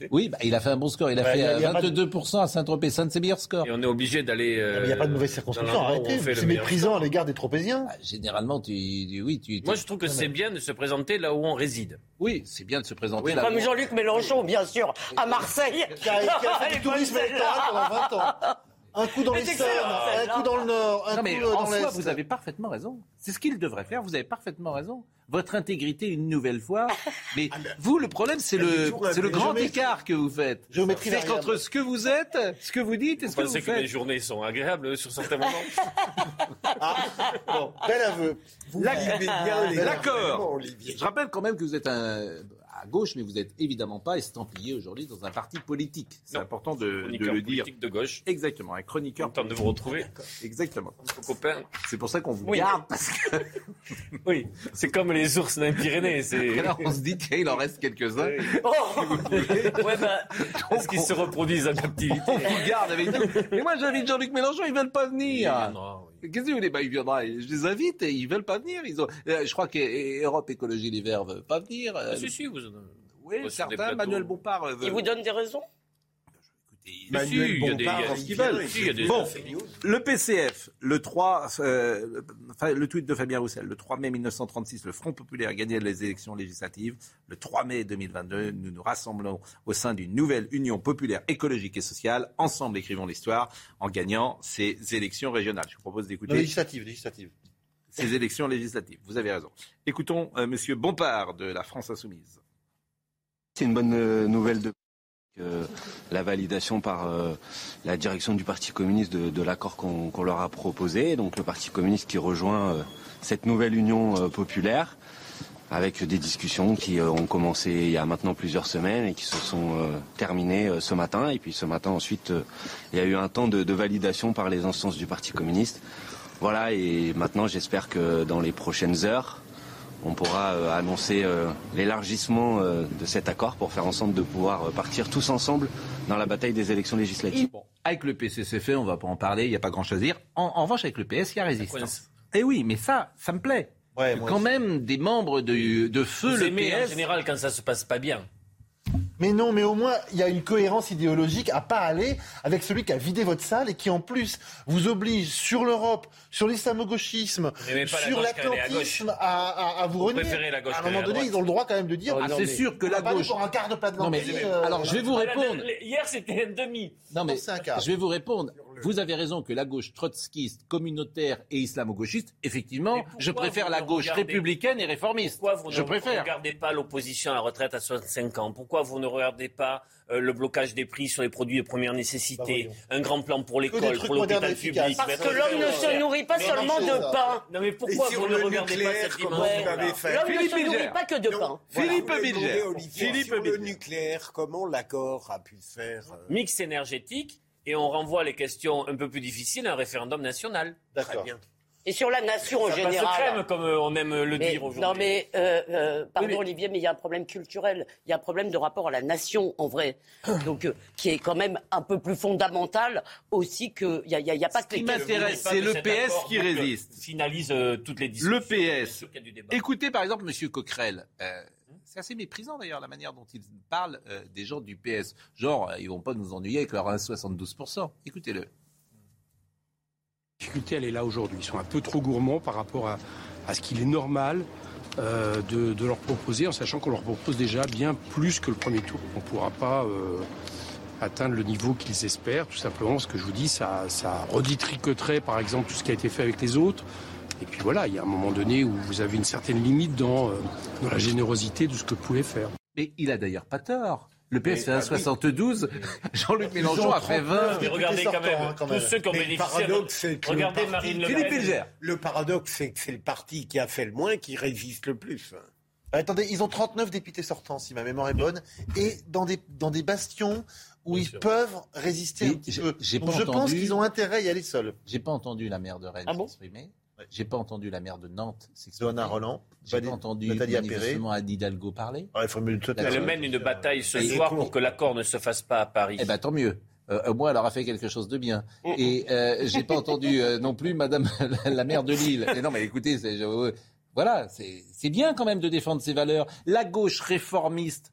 S3: mais
S1: Oui, bah, il a fait un bon score. Il a
S2: Bah,
S1: fait
S2: il a- il y a
S1: euh,
S2: pas de-
S1: 22% à Saint-Tropez. C'est un de ses meilleurs scores.
S3: Et on est obligé d'aller. euh,
S2: Il n'y a pas de mauvaise
S3: où on
S2: arrêtez. C'est méprisant à l'égard des tropéziens.
S1: Bah, généralement, tu, tu- oui, tu,
S3: Moi, je trouve que c'est bien de se présenter là où on réside.
S1: oui, c'est bien de se présenter
S5: Oui,
S1: là.
S5: Comme
S1: où-
S5: Jean-Luc Mélenchon, bien sûr, à Marseille.
S2: Qui a, qui a fait du tourisme électoral pendant 20 ans. Un coup dans les un coup dans le Nord, un coup euh,
S1: en
S2: dans
S1: soi,
S2: l'Est.
S1: vous avez parfaitement raison. C'est ce qu'il devrait faire. Vous avez parfaitement raison. Votre intégrité une nouvelle fois. Mais vous, le problème, c'est le, c'est le grand écart que vous faites.
S2: Géométrie
S1: C'est qu'entre ce que vous êtes, ce que vous dites et ce
S3: Vous
S1: que vous
S3: pensez que mes
S1: faites.
S3: journées sont agréables sur certains moments
S2: Bon, bel aveu.
S4: Vous vivez bien les
S1: D'accord.
S4: arguments, Olivier.
S1: Je rappelle quand même que vous êtes un, à gauche, mais vous n'êtes évidemment pas estampillé aujourd'hui dans un parti politique. C'est
S3: Non.
S1: important de, de
S3: Chroniqueur
S1: le dire.
S3: politique de gauche.
S1: Exactement, un chroniqueur.
S3: Content de vous retrouver,
S1: Exactement. C'est pour ça qu'on vous
S3: Oui.
S1: garde, parce que
S3: Oui, c'est comme les ours d'un Pyrénées. C'est...
S1: là, on se dit qu'il en reste quelques-uns.
S5: Oh,
S3: Ouais, bah, est-ce qu'ils se reproduisent en captivité
S1: On vous garde avec nous. Mais moi, j'invite Jean-Luc Mélenchon, ils veulent pas venir.
S3: oui.
S1: Qu'est-ce que vous voulez? Bah, Il viendra. Je les invite et ils veulent pas venir. Ils ont... Euh, Je crois qu'Europe Écologie Les Verts veut pas venir. Euh,
S3: Ah, si, si, vous.
S1: Oui,
S3: sur des
S1: certains. Manuel Bompard euh, veut.
S5: Il vous donne des raisons?
S1: Manuel
S3: Si, il y a des-
S1: Bompard,
S3: il y a-
S1: ce qu'ils veulent.
S3: si, il y a des-
S1: Bon, le PCF, le 3, euh, le- tweet de Fabien Roussel, le 3 mai 1936, le Front populaire a gagné les élections législatives. Le 3 mai 2022, nous nous rassemblons au sein d'une nouvelle union populaire écologique et sociale. Ensemble, écrivons l'histoire en gagnant ces élections régionales. Je vous propose d'écouter
S2: législative, législative.
S1: ces élections législatives. Vous avez raison. Écoutons euh, Monsieur Bompard de la France Insoumise.
S12: C'est une bonne euh, nouvelle de la validation par euh, la direction du Parti communiste de, l'accord qu'on leur a proposé. Donc le Parti communiste qui rejoint euh, cette nouvelle union euh, populaire avec des discussions qui ont commencé il y a maintenant plusieurs semaines et qui se sont terminées ce matin. Et puis ce matin ensuite, il y a eu un temps de validation par les instances du Parti communiste. Voilà, et maintenant j'espère que dans les prochaines heures, on pourra euh, annoncer euh, l'élargissement euh, de cet accord pour faire en sorte de pouvoir partir tous ensemble dans la bataille des élections législatives.
S1: Avec le PCCF, on va pas en parler, il n'y a pas grand-chose à dire. En, en revanche, avec le PS, il y a résistance. Eh oui, mais ça, ça me plaît.
S2: Ouais,
S1: quand
S2: aussi.
S1: même des membres de, de feu,
S3: Vous
S1: le
S3: aimez en
S1: PS.
S3: général quand ça se passe pas bien.
S2: Mais non, mais au moins, il y a une cohérence idéologique à pas aller avec celui qui a vidé votre salle et qui, en plus, vous oblige sur l'Europe, sur l'islamo-gauchisme,
S3: la
S2: sur l'atlantisme à, à, à vous
S3: Vous
S2: renier.
S3: préférez la gauche
S2: À un moment donné, ils ont le droit quand même de dire.
S1: Ah, c'est sûr que la gauche.
S2: pour un quart de plat de
S1: Non, mais-
S2: euh,
S1: alors, je vais vous
S3: Ah,
S1: répondre.
S3: Hier, c'était un demi.
S1: Non, mais
S2: c'est un quart.
S1: je vais vous répondre. Vous avez raison que la gauche trotskiste, communautaire et islamo-gauchiste, effectivement, je préfère la gauche
S3: regardez-
S1: républicaine et réformiste.
S3: Pourquoi vous
S1: je
S3: ne
S1: préfère.
S3: regardez pas l'opposition à la retraite à 65 ans? Pourquoi vous ne regardez pas euh, le blocage des prix sur les produits de première nécessité
S2: Bah,
S3: Un grand plan pour l'école, pour l'hôpital public.
S5: Parce que l'homme ne se nourrit pas
S3: mais
S5: seulement de pain.
S3: Non mais pourquoi vous ne regardez pas
S4: nucléaire,
S3: cette dimension
S5: L'homme ne
S1: Philippe
S5: se nourrit pas que de pain.
S1: Philippe
S4: Voilà.
S1: Bilger. Philippe
S4: sur le nucléaire, comment l'accord a pu faire euh,
S3: Mix énergétique et on renvoie les questions un peu plus difficiles à un référendum national.
S2: D'accord.
S5: Et sur la nation en
S3: Ça passe crème
S5: général.
S3: comme euh, on aime le
S5: Mais-
S3: dire aujourd'hui.
S5: non mais, euh, euh, pardon
S3: Oui, mais-
S5: Olivier, mais il y a un problème culturel, il y a un problème de rapport à la nation en vrai, donc euh, qui est quand même un peu plus fondamental aussi que il y a, pas
S1: Ce
S5: que
S1: qui m'intéresse, c'est le PS
S3: accord,
S1: qui
S3: donc, euh,
S1: résiste.
S3: Finalise euh, toutes les discussions.
S1: Le PS. Écoutez par exemple Monsieur Coquerel. Euh, c'est assez méprisant d'ailleurs la manière dont il parle euh, des gens du PS. Genre, euh, ils vont pas nous ennuyer avec leur 1,72%. Écoutez-le.
S13: La difficulté, elle est là aujourd'hui. Ils sont un peu trop gourmands par rapport à, à ce qu'il est normal euh, de, de leur proposer, en sachant qu'on leur propose déjà bien plus que le premier tour. On ne pourra pas euh, atteindre le niveau qu'ils espèrent, tout simplement. Ce que je vous dis, ça, ça reditricoterait, par exemple, tout ce qui a été fait avec les autres. Et puis voilà, il y a un moment donné où vous avez une certaine limite dans, euh, dans la générosité de ce que vous pouvez faire.
S1: Mais il a d'ailleurs pas tort. Le PS fait
S4: bah
S1: 1,72. Jean-Luc Mélenchon a fait 20.
S3: Mais regardez quand même,
S2: hein, quand
S3: tous
S2: même.
S3: ceux qui ont bénéficié.
S4: paradoxe, c'est que
S3: Regardez
S4: le parti-
S3: Marine Le
S1: Philippe
S3: Pen.
S4: Le paradoxe, c'est que c'est le parti qui a fait le moins qui résiste le plus.
S2: Attendez, ils ont 39 députés sortants, si ma mémoire est bonne, et dans des, dans des bastions où ils peuvent résister un petit peu. Donc je pense qu'ils ont intérêt à y aller seuls.
S1: J'ai pas entendu la maire de Rennes
S5: Ah bon?
S1: s'exprimer. J'ai pas entendu la maire de Nantes s'exprimer.
S2: Johanna Roland,
S1: J'ai pas entendu
S2: Nathalie Appéré.
S1: manifestement Anne Hidalgo parler.
S2: Ah, il faut mieux le sauter.
S3: Elle mène une bataille ce
S1: Et-
S3: soir pour que l'accord ne se fasse pas à Paris.
S1: Eh ben tant mieux. Euh, au moins, elle aura fait quelque chose de bien. Et euh, j'ai pas entendu euh, non plus Madame la, la maire de Lille. Et non, mais écoutez, c'est, je- voilà, c'est, c'est bien quand même de défendre ses valeurs. La gauche réformiste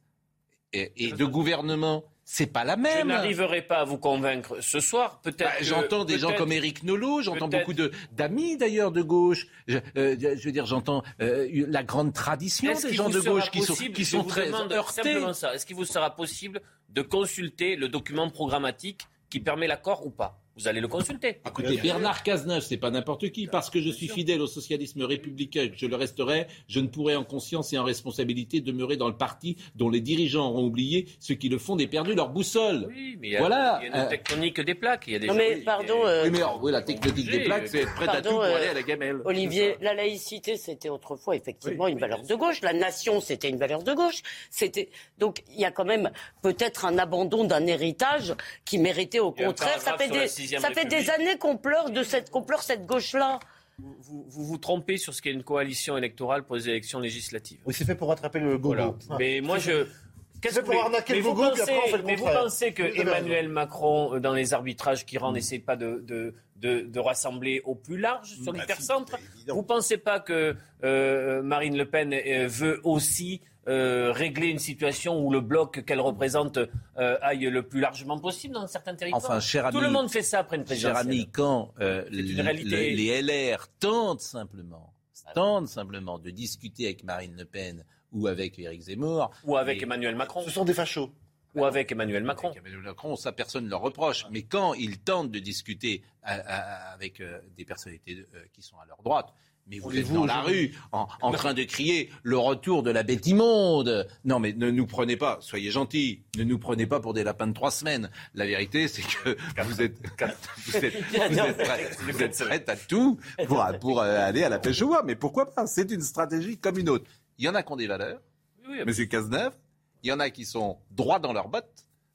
S1: et, et de gouvernement, c'est pas la
S3: Je
S1: même.
S3: n'arriverai pas à vous convaincre ce soir. Peut-être.
S1: Bah, j'entends des gens comme Éric Nolot, j'entends beaucoup de, d'amis d'ailleurs de gauche. Je, euh, je veux dire, j'entends euh, la grande tradition des gens de gauche qui sont, qui
S3: je
S1: sont très heurtés.
S3: Est-ce qu'il vous sera possible de consulter le document programmatique qui permet l'accord ou pas? Vous allez le consulter.
S1: Écoutez, Bernard Cazeneuve, c'est pas n'importe qui. Parce que je suis fidèle au socialisme républicain et que je le resterai, je ne pourrai en conscience et en responsabilité demeurer dans le parti dont les dirigeants auront oublié ceux qui le font des perdu leur boussole.
S3: Oui, mais il y a,
S1: Voilà.
S3: il y a une tectonique des plaques. Il y a des
S5: Non
S3: gens
S5: mais
S3: qui-
S5: pardon, euh,
S1: Oui, mais alors, oui, la technique des plaques, c'est être prête à tout pour
S5: euh,
S1: aller à la gamelle.
S5: Olivier, la laïcité, c'était autrefois effectivement une valeur de gauche. La nation, c'était une valeur de gauche. C'était donc il y a quand même peut-être un abandon d'un héritage qui méritait au contraire. Ça fait des
S3: sixième
S5: ça fait des années qu'on pleure de cette qu'on pleure cette gauche-là.
S3: Vous, vous vous trompez sur ce qu'est une coalition électorale pour les élections législatives.
S2: Oui, c'est fait pour rattraper le gogo.
S3: Voilà. Mais moi, je, Qu'est-ce que
S2: pour
S3: vous-
S2: arnaquer
S3: mais
S2: le
S3: vous
S2: Bogo, puis
S3: pensez-
S2: après on fait le
S3: Mais vous pensez que
S2: Vous.
S3: Emmanuel Macron, euh, dans les arbitrages qu'il rend, n'essaie pas de, de, de, de rassembler au plus large sur
S4: Bah,
S3: l'hypercentre. Vous pensez pas que euh, Marine Le Pen euh, veut aussi euh, régler une situation où le bloc qu'elle représente euh, aille le plus largement possible dans certains territoires
S1: Enfin, cher
S3: Tout
S1: ami-
S3: le monde fait ça après une
S1: Cher
S3: présidentielle.
S1: ami, quand euh,
S3: C'est une
S1: le-
S3: réalité.
S1: le- les LR tentent simplement, tentent simplement de discuter avec Marine Le Pen ou avec Éric Zemmour,
S3: Ou avec
S1: Et-
S3: Emmanuel Macron.
S2: Ce sont des fachos.
S3: Ou avec Emmanuel Macron.
S1: Avec Emmanuel Macron, ça personne ne leur reproche. Mais quand ils tentent de discuter à- à- avec euh, des personnalités euh, qui sont à leur droite, mais vous êtes dans la rue en, en train de crier le retour de la bête immonde. Non, mais ne nous prenez pas, soyez gentils, ne nous prenez pas pour des lapins de trois semaines. La vérité, c'est que vous êtes, vous êtes, vous êtes prêts- vous êtes prêtes à tout pour, pour euh, aller à la pêche au bois. Mais pourquoi pas? C'est une stratégie comme une autre. Il y en a qui ont des valeurs,
S3: Oui,
S1: Monsieur Cazeneuve. Il y en a qui sont droits dans leurs bottes.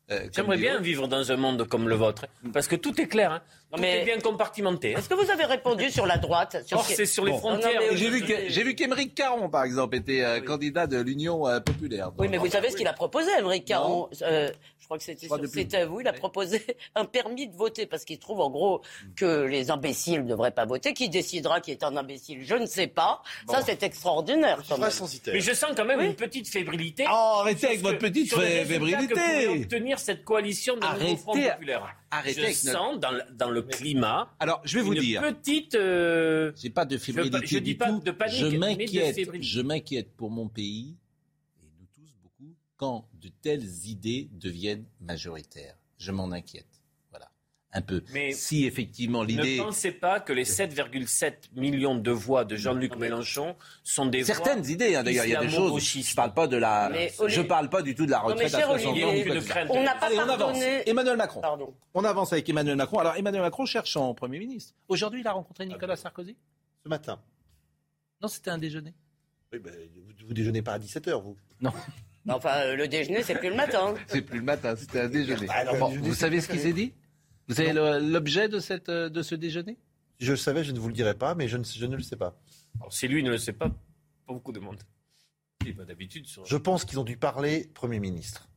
S1: euh,
S3: J'aimerais bien vivre dans un monde comme le vôtre, parce que tout est clair, hein. Tout
S5: mais-
S3: est bien compartimenté. hein.
S5: Est-ce que vous avez répondu sur la droite sur
S3: Or,
S5: ce qui-
S3: c'est sur les
S5: Bon.
S3: frontières.
S5: Non, non, mais
S1: J'ai vu que j'ai vu qu'Émeric Caron, par exemple, était euh, candidat de l'Union euh, populaire.
S5: Oui, mais vous savez ce qu'il a proposé, Émeric Caron Euh, Je crois que c'était sur à vous. Il a proposé un permis de voter parce qu'il trouve en gros que les imbéciles ne devraient pas voter. Qui décidera qui est un imbécile Je ne sais pas. Ça, c'est extraordinaire. quand même.
S3: Mais je sens quand même une petite fébrilité.
S1: Oh, arrêtez avec votre petite fébrilité.
S3: que obtenir cette coalition de nouveau
S1: Arrêtez-
S3: Front populaire.
S1: arrêtez
S3: Je
S1: avec notre-
S3: sens dans, dans le climat
S1: Alors, je vais vous
S3: une
S1: dire,
S3: petite. euh,
S1: j'ai pas de fébrilité
S3: je dis
S1: du
S3: pas
S1: tout.
S3: de panique,
S1: m'inquiète, je m'inquiète pour mon pays et nous tous beaucoup quand de telles idées deviennent majoritaires. Je m'en inquiète. Un peu.
S3: Mais
S1: si effectivement l'idée,
S3: Ne pensez pas que les 7,7 millions de voix de Jean-Luc Mélenchon sont des voix
S1: certaines idées, hein, d'ailleurs, il y a des choses. Je parle pas de la,
S5: Mais
S1: je parle pas du tout de la
S5: Non, mais
S1: retraite à
S5: cher
S1: 60 ans.
S5: Olivier. On n'a pas
S1: Allez, on avance.
S5: pardonné.
S1: Emmanuel Macron.
S5: Pardon.
S1: On avance avec Emmanuel Macron. Alors Emmanuel Macron cherche son Premier ministre. Aujourd'hui, il a rencontré Nicolas Sarkozy
S2: Ce matin.
S1: Non, c'était un déjeuner.
S2: Oui, ben, vous, vous déjeunez pas à 17h, vous.
S5: Enfin, euh, le déjeuner, c'est plus le matin.
S1: C'est plus le matin, c'était un déjeuner.
S2: Bah,
S1: Bon,
S2: déjeuner,
S1: vous savez ce qu'il s'est dit? Vous savez le- l'objet de, cette, euh, de ce déjeuner?
S2: Je le savais, je ne vous le dirais pas, mais je ne, je ne le sais pas.
S3: Alors, si lui ne le sait pas, pas beaucoup de monde. Il n'est pas d'habitude sur.
S2: Je pense qu'ils ont dû parler Premier ministre.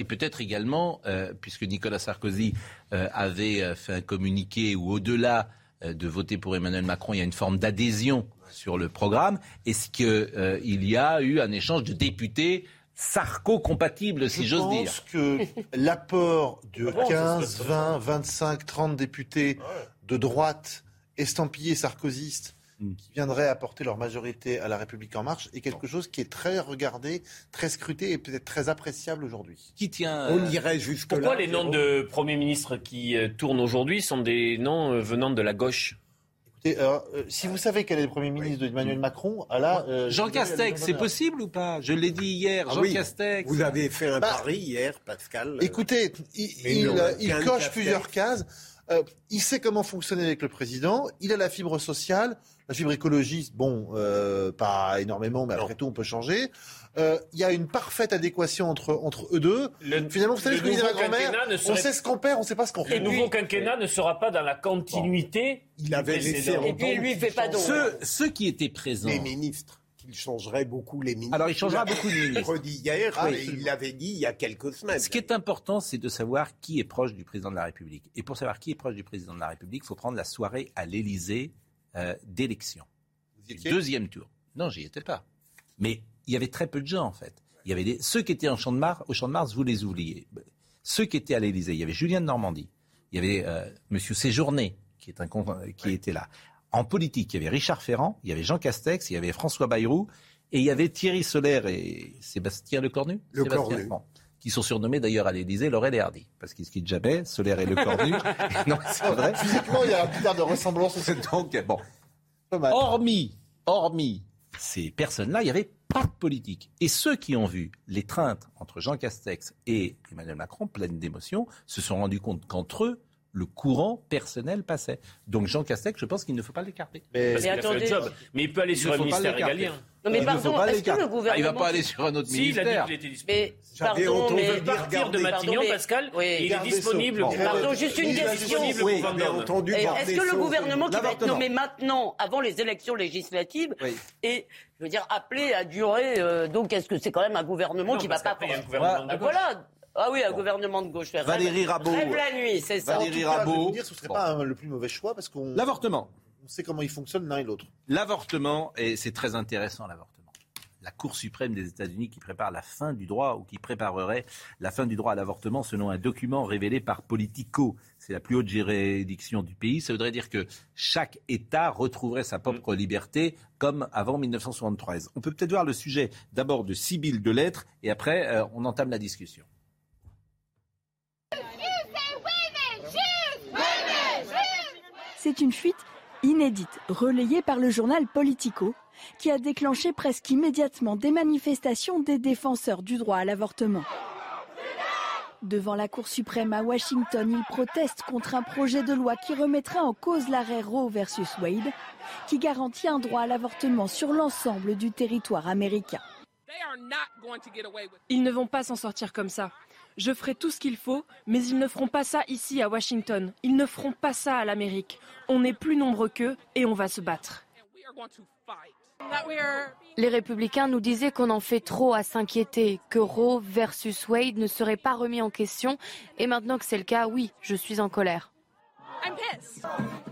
S1: Et peut-être également, euh, puisque Nicolas Sarkozy euh, avait euh, fait un communiqué où au-delà euh, de voter pour Emmanuel Macron, il y a une forme d'adhésion sur le programme, est-ce qu'il y a eu un échange de députés sarco-compatibles, si
S2: je
S1: j'ose dire
S2: pense que l'apport de
S5: bon, ça
S2: 15,
S5: serait
S2: 20, 25, 30 députés de droite estampillés sarkozystes
S1: Mm.
S2: qui viendraient apporter leur majorité à la République en marche est quelque chose qui est très regardé, très scruté et peut-être très appréciable aujourd'hui.
S1: Qui tient
S4: On
S1: euh,
S4: irait jusque-là.
S3: Pourquoi les noms de Premier ministre qui euh, tournent aujourd'hui sont des noms euh, venant de la gauche?
S2: Écoutez, euh, si vous savez quel est le Premier ministre d'Emmanuel Macron, ah là, euh,
S1: Jean Castex, c'est possible ou pas? Je l'ai dit hier,
S4: Ah
S1: Jean
S4: oui,
S1: Castex.
S4: Vous avez fait un
S2: Bah,
S4: pari hier, Pascal.
S2: Écoutez, il, il,
S4: non,
S2: il coche
S4: Castex.
S2: plusieurs cases. Euh, il sait comment fonctionner avec le président. Il a la fibre sociale, la fibre écologiste. Bon, euh, pas énormément, mais après tout, on peut changer. Euh, Il y a une parfaite adéquation entre entre eux deux.
S3: Le-
S2: Finalement, vous savez
S3: le
S2: ce que disait ma grand-mère
S3: ne
S2: On sait ce qu'on perd, on sait pas ce qu'on
S3: Le
S2: fait.
S3: nouveau quinquennat ne sera pas dans la continuité.
S4: Il avait laissé.
S5: Et puis, lui, il fait pas d'ombre.
S1: Ceux, ceux qui étaient présents.
S4: les ministres. qu'il changerait beaucoup les ministres.
S1: Alors, il changera beaucoup de ministres.
S4: redit hier,
S1: Ah,
S4: mais il l'avait dit il y a quelques semaines.
S1: Ce qui est important, c'est de savoir qui est proche du président de la République. Et pour savoir qui est proche du président de la République, il faut prendre la soirée à l'Élysée euh, d'élection. Deuxième tour. Non, j'y étais pas. Mais il y avait très peu de gens, en fait. Il y avait des... Ceux qui étaient en champ de Mars, au champ de Mars, vous les oubliez. Ceux qui étaient à l'Élysée, il y avait Julien de Normandie, il y avait euh, Monsieur Séjourné, qui, est un, con- qui était là. En politique, il y avait Richard Ferrand, il y avait Jean Castex, il y avait François Bayrou, et il y avait Thierry Solaire et Sébastien Lecornu.
S4: Le
S1: Sébastien,
S4: Cornu.
S1: bon, qui sont surnommés d'ailleurs à l'Élysée Laurel et Hardy, parce qu'ils se quittent jamais, Solaire et Lecornu. non, c'est vrai.
S2: Physiquement, il y a un air de ressemblance.
S1: Donc, bon, hormis, hormis ces personnes-là, il n'y avait pas politique. Et ceux qui ont vu l'étreinte entre Jean Castex et Emmanuel Macron, pleine d'émotion, se sont rendus compte qu'entre eux, le courant personnel passait. Donc Jean Castex, je pense qu'il ne faut pas l'écarter.
S3: A fait le
S5: attendez.
S3: job. Mais il peut aller
S1: Il
S3: sur
S1: ne
S3: un ministère régalien.
S5: Non mais
S1: Il ne
S5: pardon, est-ce que le
S1: Ah,
S5: gouvernement...
S1: il va pas aller sur un autre
S3: Si, il a dit
S1: ministère.
S3: qu'il était disponible.
S5: Mais pardon, mais...
S4: dire-
S3: Partir de Matignon,
S5: pardon, mais-
S3: Pascal,
S5: Oui.
S3: il est disponible.
S5: Pardon, juste une
S3: il est
S5: question.
S4: Oui,
S5: Est-ce que le gouvernement qui va être nommé maintenant, avant les élections législatives,
S2: Oui.
S5: est, je veux dire, appelé à durer euh, Donc, est-ce que c'est quand même un gouvernement
S3: Non,
S5: qui va
S3: parce
S5: pas...
S3: qu'après, il y a un gouvernement de
S5: Ah,
S3: gauche.
S5: Voilà Ah oui, un gouvernement de gauche. Rêve-
S1: Valérie Rabault.
S5: Rêve la nuit, c'est ça.
S1: Valérie
S2: cas, je vais
S1: Rabault.
S2: vous dire, ce serait
S1: Bon.
S2: pas un- le plus mauvais choix parce qu'on
S1: L'avortement.
S2: on sait comment ils fonctionnent l'un et l'autre.
S1: L'avortement, et c'est très intéressant l'avortement. La Cour suprême des États-Unis qui prépare la fin du droit ou qui préparerait la fin du droit à l'avortement selon un document révélé par Politico. C'est la plus haute juridiction du pays. Ça voudrait dire que chaque État retrouverait sa propre liberté comme avant 1973. On peut peut-être voir le sujet d'abord de Sibylle de Lettres et après euh, on entame la discussion.
S14: C'est une fuite inédite, relayée par le journal Politico, qui a déclenché presque immédiatement des manifestations des défenseurs du droit à l'avortement. Devant la Cour suprême à Washington, ils protestent contre un projet de loi qui remettrait en cause l'arrêt Roe versus Wade, qui garantit un droit à l'avortement sur l'ensemble du territoire américain.
S15: Ils ne vont pas s'en sortir comme ça. Je ferai tout ce qu'il faut, mais ils ne feront pas ça ici à Washington. Ils ne feront pas ça à l'Amérique. On est plus nombreux qu'eux et on va se battre.
S16: Les républicains nous disaient qu'on en fait trop à s'inquiéter, que Roe versus Wade ne serait pas remis en question. Et maintenant que c'est le cas, oui, je suis en colère.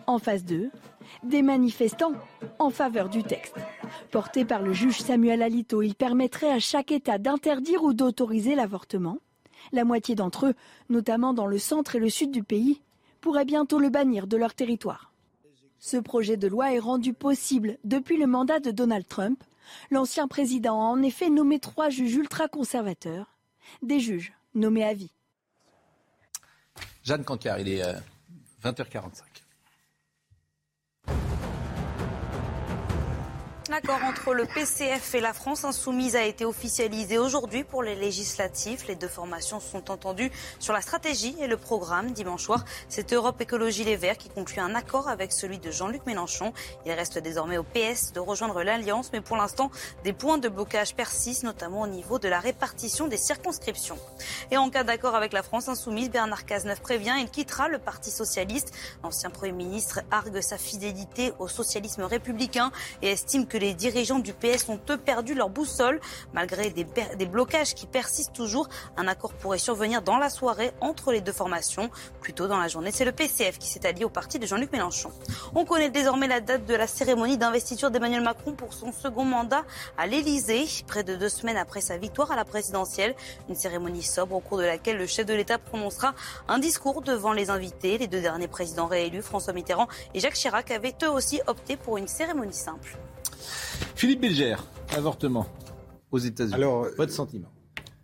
S14: En phase 2, des manifestants en faveur du texte. Porté par le juge Samuel Alito, il permettrait à chaque État d'interdire ou d'autoriser l'avortement. La moitié d'entre eux, notamment dans le centre et le sud du pays, pourraient bientôt le bannir de leur territoire. Ce projet de loi est rendu possible depuis le mandat de Donald Trump. L'ancien président a en effet nommé trois juges ultra-conservateurs, des juges nommés à vie.
S1: Jeanne Cancard, il est euh, 20h45.
S8: L'accord entre le PCF et la France insoumise a été officialisé aujourd'hui pour les législatives. Les deux formations sont entendues sur la stratégie et le programme. Dimanche soir, c'est Europe Écologie Les Verts qui conclut un accord avec celui de Jean-Luc Mélenchon. Il reste désormais au PS de rejoindre l'Alliance, mais pour l'instant, des points de blocage persistent, notamment au niveau de la répartition des circonscriptions. Et en cas d'accord avec la France insoumise, Bernard Cazeneuve prévient, il quittera le Parti socialiste. L'ancien Premier ministre argue sa fidélité au socialisme républicain et estime que les dirigeants du PS ont eux perdu leur boussole. Malgré des, blocages qui persistent toujours, un accord pourrait survenir dans la soirée entre les deux formations. Plus tôt dans la journée, c'est le PCF qui s'est allié au parti de Jean-Luc Mélenchon. On connaît désormais la date de la cérémonie d'investiture d'Emmanuel Macron pour son second mandat à l'Élysée, près de deux semaines après sa victoire à la présidentielle. Une cérémonie sobre au cours de laquelle le chef de l'État prononcera un discours devant les invités. Les deux derniers présidents réélus, François Mitterrand et Jacques Chirac, avaient eux aussi opté pour une cérémonie simple.
S1: Philippe Bilger, avortement aux États-Unis.
S4: Alors,
S1: votre sentiment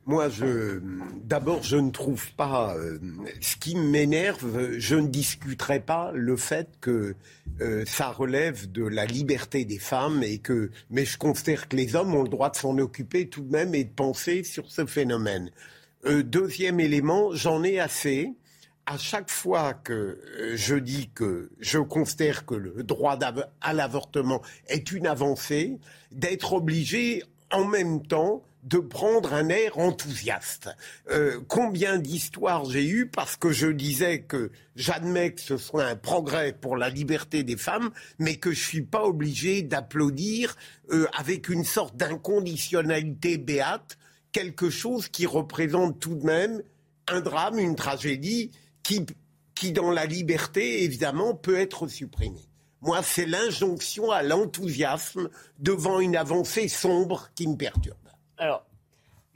S4: Moi, je, d'abord, je ne trouve pas. euh, ce qui m'énerve, je ne discuterai pas le fait que euh, ça relève de la liberté des femmes et que, mais je considère que les hommes ont le droit de s'en occuper tout de même et de penser sur ce phénomène. Euh, deuxième élément, j'en ai assez. À chaque fois que euh, je dis que je considère que le droit à l'avortement est une avancée, d'être obligé en même temps de prendre un air enthousiaste. Euh, combien d'histoires j'ai eues parce que je disais que j'admets que ce soit un progrès pour la liberté des femmes, mais que je suis pas obligé d'applaudir euh, avec une sorte d'inconditionnalité béate quelque chose qui représente tout de même un drame, une tragédie qui, qui dans la liberté, évidemment, peut être supprimée. Moi, c'est l'injonction à l'enthousiasme devant une avancée sombre qui me perturbe.
S5: Alors,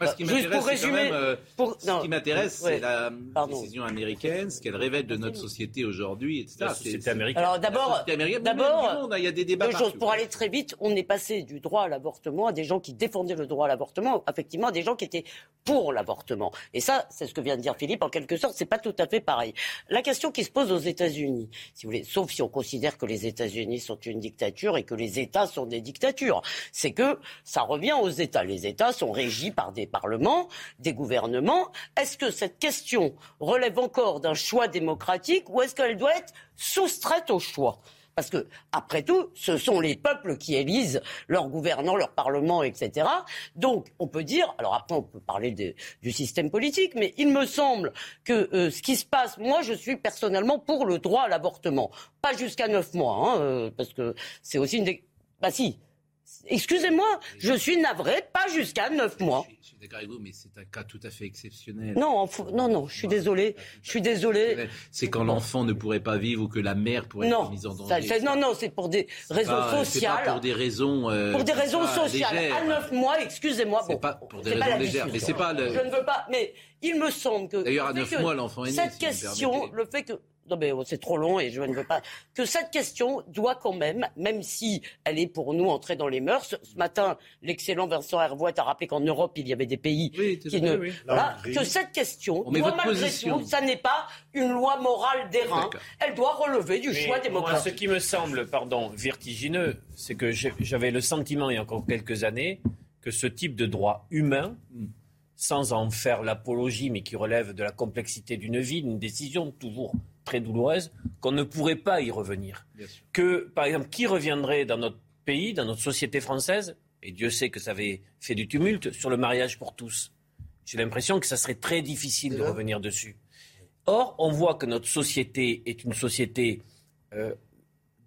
S1: ce qui
S5: Juste
S1: m'intéresse,
S5: pour résumer-
S1: même, euh,
S5: pour-
S1: ce qui m'intéresse,
S5: ouais,
S1: c'est la
S5: pardon.
S1: décision américaine, ce qu'elle révèle de notre société aujourd'hui, etc.
S3: La
S1: C'est-
S3: société
S1: c'est-
S3: américaine.
S5: Alors d'abord, d'abord,
S1: hein, il y a des débats
S5: deux choses.
S1: partout.
S5: Pour aller très vite, on est passé du droit à l'avortement à des gens qui défendaient le droit à l'avortement, effectivement, à des gens qui étaient pour l'avortement. Et ça, c'est ce que vient de dire Philippe. En quelque sorte, c'est pas tout à fait pareil. La question qui se pose aux États-Unis, si vous voulez, sauf si on considère que les États-Unis sont une dictature et que les États sont des dictatures, c'est que ça revient aux États. Les États sont régis par des parlements, des gouvernements. Est-ce que cette question relève encore d'un choix démocratique ou est-ce qu'elle doit être soustraite au choix? Parce que, après tout, ce sont les peuples qui élisent leurs gouvernants, leurs parlements, etc. Donc, on peut dire, alors après, on peut parler du système politique, mais il me semble que euh, ce qui se passe, moi, je suis personnellement pour le droit à l'avortement. Pas jusqu'à neuf mois, hein, euh, parce que c'est aussi une des... Bah si, excusez-moi, je suis navré, pas jusqu'à neuf mois.
S1: Je suis d'accord avec vous, mais c'est un cas tout à fait exceptionnel.
S5: Non, non, non, je suis désolé, je suis désolé.
S1: C'est quand l'enfant ne pourrait pas vivre ou que la mère pourrait
S5: Non,
S1: être mise en danger.
S5: ça- non, non, c'est pour des raisons
S1: Pas- C'est pas
S5: sociales.
S1: pour des raisons. euh,
S5: Pour des raisons sociales.
S1: légères.
S5: À neuf mois, excusez-moi. Bon,
S1: pas pour des
S5: pas
S1: raisons légères, mais c'est pas le-
S5: Je ne veux pas. Mais il me semble que.
S1: D'ailleurs, à
S5: le fait
S1: neuf
S5: que
S1: mois, l'enfant est né,
S5: Cette
S1: si
S5: question, le fait que. Non, mais oh, c'est trop long et je ne veux pas. Que cette question doit quand même, même si elle est pour nous entrer dans les mœurs. Ce matin, l'excellent Vincent Hervouet a rappelé qu'en Europe, il y avait des pays qui ne.
S1: oui. Hongrie.
S5: que cette question doit malgré
S1: position-
S5: tout, ça n'est pas une loi morale d'airain. Elle doit relever du
S3: Mais
S5: choix
S3: moi,
S5: démocratique.
S3: ce qui me semble, pardon, vertigineux, c'est que j'avais le sentiment il y a encore quelques années que ce type de droit humain, sans en faire l'apologie, mais qui relève de la complexité d'une vie, d'une décision toujours très douloureuse, qu'on ne pourrait pas y revenir. Que, par exemple, qui reviendrait dans notre pays, dans notre société française, et Dieu sait que ça avait fait du tumulte, sur le mariage pour tous J'ai l'impression que ça serait très difficile de revenir dessus. Or, on voit que notre société est une société euh,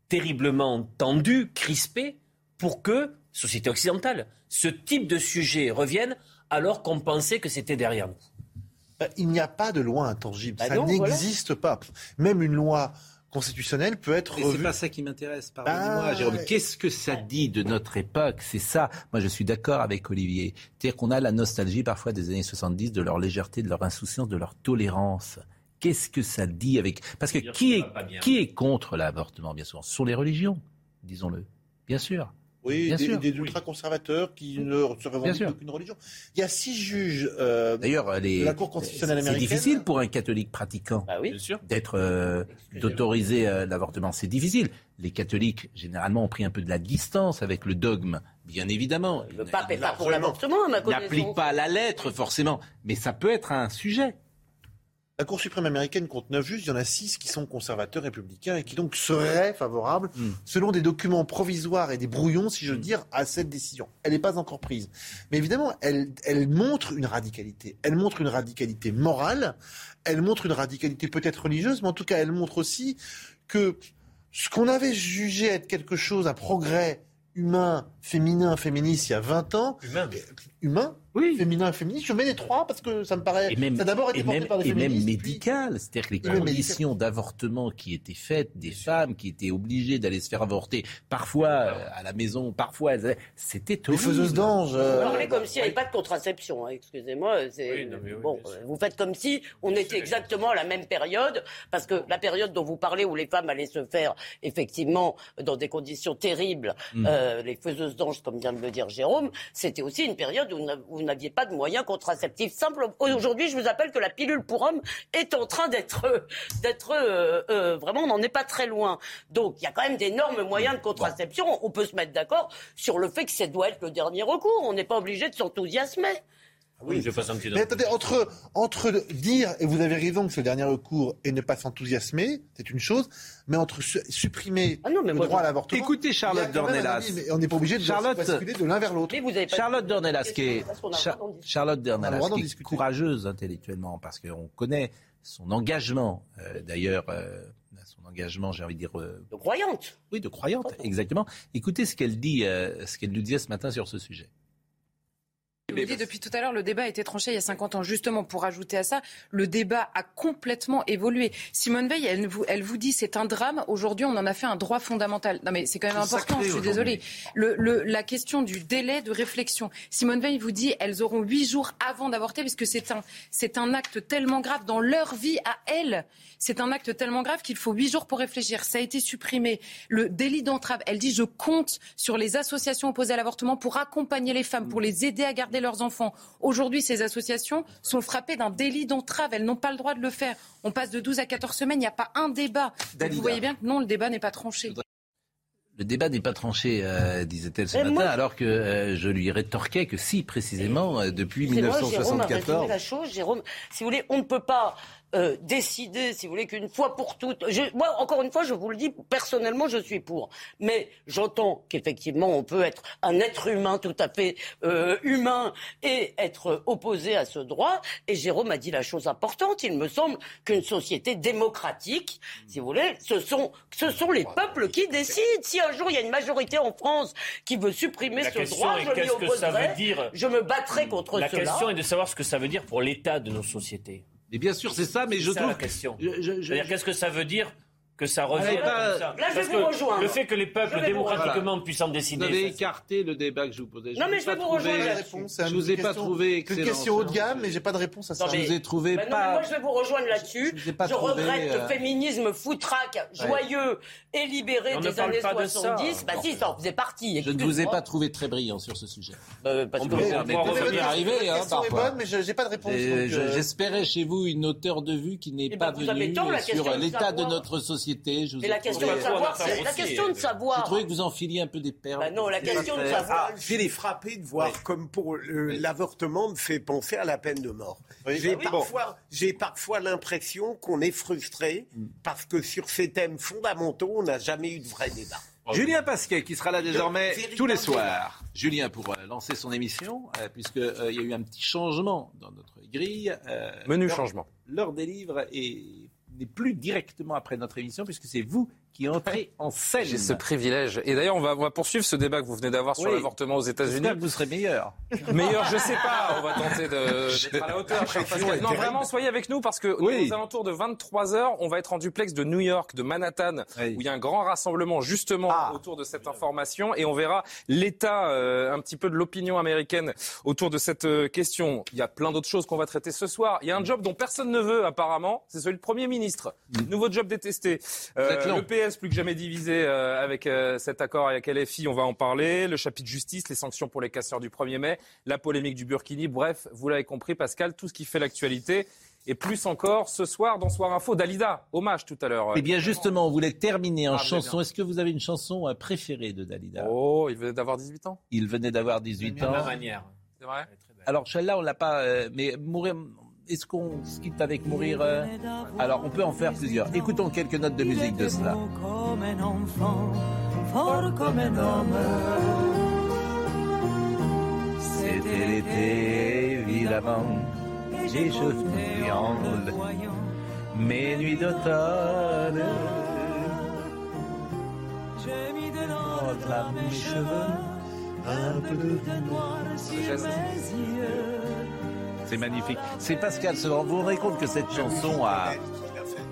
S3: terriblement tendue, crispée, pour que, société occidentale, ce type de sujet revienne alors qu'on pensait que c'était derrière nous.
S2: Bah, il n'y a pas de loi intangible.
S3: Bah
S2: ça
S3: voilà.
S2: n'existe pas. Même une loi constitutionnelle peut être
S1: Mais c'est
S2: revue.
S1: pas ça qui m'intéresse. Pardonnez-moi,
S2: Bah,
S1: Jérôme. Qu'est-ce que ça dit de notre époque? C'est ça. Moi, je suis d'accord avec Olivier. C'est-à-dire qu'on a la nostalgie parfois des années 70, de leur légèreté, de leur insouciance, de leur tolérance. Qu'est-ce que ça dit avec Parce que qui est qui est contre l'avortement Bien souvent, ce sont les religions, disons-le. Bien sûr.
S2: Oui,
S1: Bien
S2: des,
S1: sûr.
S2: des ultra-conservateurs qui ne se revendiquent d'aucune religion. Il y a six juges euh,
S1: D'ailleurs, les-
S2: de la Cour constitutionnelle
S1: c'est
S2: américaine.
S1: difficile pour un catholique pratiquant d'être euh, d'autoriser euh, l'avortement. C'est difficile. Les catholiques généralement ont pris un peu de la distance avec le dogme, bien évidemment.
S5: Le pape est pas pour l'avortement.
S1: N'applique pas à la lettre forcément, mais ça peut être un sujet.
S2: La Cour suprême américaine compte 9 juges, il y en a 6 qui sont conservateurs républicains et qui donc seraient favorables,
S1: Hmm.
S2: selon des documents provisoires et des brouillons, si je veux dire, à cette décision. Elle n'est pas encore prise. Mais évidemment, elle, elle montre une radicalité. Elle montre une radicalité morale, elle montre une radicalité peut-être religieuse, mais en tout cas, elle montre aussi que ce qu'on avait jugé être quelque chose, un progrès humain, féminin, féministe il y a 20 ans,
S3: Humain.
S2: humain, féminin, féministe, je mets les trois parce que ça me paraît...
S1: Et même,
S2: ça d'abord été
S1: et
S2: porté
S1: même,
S2: par des
S1: et même médical. C'est-à-dire que les
S2: Et
S1: conditions d'avortement qui étaient faites, des femmes qui étaient obligées d'aller se faire avorter, parfois euh, à la maison, parfois, elles- c'était horrible.
S2: faiseuses d'anges, euh,
S5: Vous parlez comme s'il n'y avait pas de contraception, hein, excusez-moi. c'est- bon, euh, vous faites comme si on était exactement à la même période, parce que la période dont vous parlez où les femmes allaient se faire effectivement dans des conditions terribles,
S17: Mm.
S5: euh, les faiseuses d'anges, comme vient de le dire Jérôme, c'était aussi une période où n'aviez pas de moyens contraceptifs simples. Aujourd'hui, je vous appelle que la pilule pour hommes est en train d'être, d'être euh, euh, vraiment, on n'en est pas très loin. Donc, il y a quand même d'énormes moyens de contraception. On peut se mettre d'accord sur le fait que ça doit être le dernier recours. On n'est pas obligé de s'enthousiasmer.
S3: Oui, je passe un petit
S2: Mais attendez, entre, entre dire, et vous avez raison que c'est le dernier recours, et ne pas s'enthousiasmer, c'est une chose, mais entre su- supprimer
S5: Ah
S2: le droit à l'avortement.
S1: Écoutez Charlotte Dornelas.
S2: on n'est pas obligé de
S1: Charlotte-
S2: basculer de l'un vers l'autre.
S1: Charlotte Dornelas, qui est. Charlotte Dornelas, qui est courageuse intellectuellement, parce qu'on connaît son engagement, euh, d'ailleurs, euh, son engagement, j'ai envie de dire... euh,
S5: de croyante.
S1: Oui, de croyante, exactement. Écoutez ce qu'elle dit, euh, ce qu'elle nous disait ce matin sur ce sujet.
S18: Je vous dis depuis tout à l'heure, le débat a été tranché il y a 50 ans. Justement, pour ajouter à ça, le débat a complètement évolué. Simone Veil, elle vous, elle vous dit c'est un drame. Aujourd'hui, on en a fait un droit fondamental. Non, mais c'est quand même important. Je suis désolée. Le, le- la question du délai de réflexion. Simone Veil vous dit elles auront huit jours avant d'avorter parce que c'est un, c'est un acte tellement grave dans leur vie à elles. C'est un acte tellement grave qu'il faut huit jours pour réfléchir. Ça a été supprimé. Le délit d'entrave. Elle dit je compte sur les associations opposées à l'avortement pour accompagner les femmes, pour les aider à garder leurs enfants. Aujourd'hui, ces associations sont frappées d'un délit d'entrave. Elles n'ont pas le droit de le faire. On passe de 12 à 14 semaines. Il n'y a pas un débat. Donc vous voyez bien que non, le débat n'est pas tranché.
S1: Le débat n'est pas tranché, euh, disait-elle ce
S5: Mais
S1: matin,
S5: moi-
S1: alors que euh, je lui rétorquais que si, précisément, euh, depuis
S5: C'est moi, Jérôme a
S1: 1974.
S5: la chose. Jérôme, si vous voulez, on ne peut pas euh, décider, si vous voulez, qu'une fois pour toutes. Je, moi, encore une fois, je vous le dis, personnellement, je suis pour. Mais j'entends qu'effectivement, on peut être un être humain tout à fait euh, humain et être opposé à ce droit. Et Jérôme a dit la chose importante. Il me semble qu'une société démocratique, si vous voulez, ce sont, ce sont les peuples qui décident. Si un jour il y a une majorité en France qui veut supprimer
S3: La
S5: ce droit, je m'y
S3: qu'est-ce que ça
S5: opposerai.
S3: veut dire
S5: Je me battrai contre
S3: La
S5: cela.
S3: question est de savoir ce que ça veut dire pour l'état de nos sociétés.
S1: Et bien sûr, c'est ça, mais je
S3: C'est ça,
S1: trouve.
S3: la question.
S1: je- je-
S3: qu'est-ce que ça veut dire que ça revienne
S1: pas-
S3: comme ça
S5: Là, je vais vous rejoindre.
S3: Le fait que les
S5: Je
S3: peuples
S5: vous
S3: démocratiquement puissent en
S1: Vous
S3: décider.
S1: avez
S3: ça,
S1: écarté le débat que je vous posais.
S5: Non, mais
S1: vous
S5: je
S1: ai
S5: vais
S1: pas
S5: vous
S1: trouvé-
S5: rejoindre.
S2: Réponse,
S1: Je
S2: une
S1: vous ai pas
S2: question-
S1: trouvé
S2: qu'une
S1: excellent.
S2: question haut de gamme, mais j'ai pas de réponse à ça.
S5: Non,
S1: Je
S5: mais-
S1: vous ai trouvé
S5: Bah non, mais
S1: pas.
S5: moi, je vais vous rejoindre là-dessus.
S1: je vous pas
S5: Je
S1: trouvé,
S5: regrette
S1: euh,
S5: le féminisme foutraque, joyeux et libéré
S3: On ne
S5: des années
S3: pas de ça.
S5: 70. Bah si, ça en faisait partie.
S1: Je ne vous ai pas trouvé très brillant sur ce sujet.
S5: Bah, parce
S1: On
S5: que
S1: peut
S5: vous- vous- vous- vous- vous-
S1: arrivent,
S2: La
S1: hein,
S2: question est
S1: parfois.
S2: bonne, mais je- j'ai pas de réponse.
S1: Je-
S2: euh,
S1: J'espérais chez vous une hauteur de vue qui n'est
S5: Eh
S1: pas
S5: ben, vous avez
S1: venue sur l'état de notre société. Je vous
S5: Mais
S1: ai
S5: la question de savoir, c'est la question de
S1: J'ai trouvé que vous enfiliez un peu des perles.
S5: Bah non, la question de savoir.
S1: ah,
S4: Je suis frappé de voir comme pour l'avortement me fait penser à la peine de mort.
S2: Oui.
S4: J'ai
S2: Ah oui,
S4: parfois, j'ai parfois l'impression qu'on est frustré parce que sur ces thèmes fondamentaux, on n'a jamais eu de vrai débat.
S1: Julien Pasquet qui sera là désormais tous les soirs. Julien pour euh, lancer son émission, euh, puisque euh, il y a eu un petit changement dans notre grille. euh,
S17: Menu changement.
S1: L'heure des livres est- n'est plus directement après notre émission, puisque c'est vous qui entrez en scène.
S17: J'ai ce privilège. Et d'ailleurs, on va, on va poursuivre ce débat que vous venez d'avoir sur
S1: Oui.
S17: l'avortement aux États-Unis.
S1: Vous serez meilleur.
S17: Meilleur, je sais pas. On va tenter de- d'être à la hauteur. Non, vraiment, soyez avec nous parce que
S1: Oui.
S17: aux alentours de 23 heures, on va être en duplex de New York, de Manhattan,
S1: Oui.
S17: où il y a un grand rassemblement justement
S1: Ah.
S17: autour de cette information et on verra l'état euh, un petit peu de l'opinion américaine autour de cette euh, question. Il y a plein d'autres choses qu'on va traiter ce soir. Il y a un job dont personne ne veut apparemment, c'est celui de Premier ministre. Nouveau job détesté. Euh, le PS plus que jamais divisé euh, avec euh, cet accord avec LFI, on va en parler. Le chapitre justice, les sanctions pour les casseurs du 1er mai, la polémique du Burkini. Bref, vous l'avez compris, Pascal, tout ce qui fait l'actualité. Et plus encore ce soir dans Soir Info, Dalida, hommage tout à l'heure.
S1: Eh bien justement, on voulait terminer en
S17: Ah,
S1: chanson. Est-ce que vous avez une chanson euh, préférée de Dalida?
S17: Oh, il venait d'avoir 18 ans.
S1: Il venait d'avoir 18
S3: De la même
S1: ans.
S3: manière.
S17: C'est vrai?
S1: Alors celle-là, on l'a pas. euh, mais mourir. Est-ce qu'on se quitte avec mourir euh Alors on peut en faire plusieurs. Écoutons quelques notes de musique de cela.
S19: Comme un enfant, fort comme un homme.
S1: C'était l'été, évidemment. J'ai cheveux triangles, mes nuits d'automne.
S19: J'ai mis de l'or dans mes cheveux,
S1: un peu de
S19: noir sur mes yeux.
S1: C'est magnifique. C'est Pascal Sevran. Vous vous rendez compte que cette chanson a.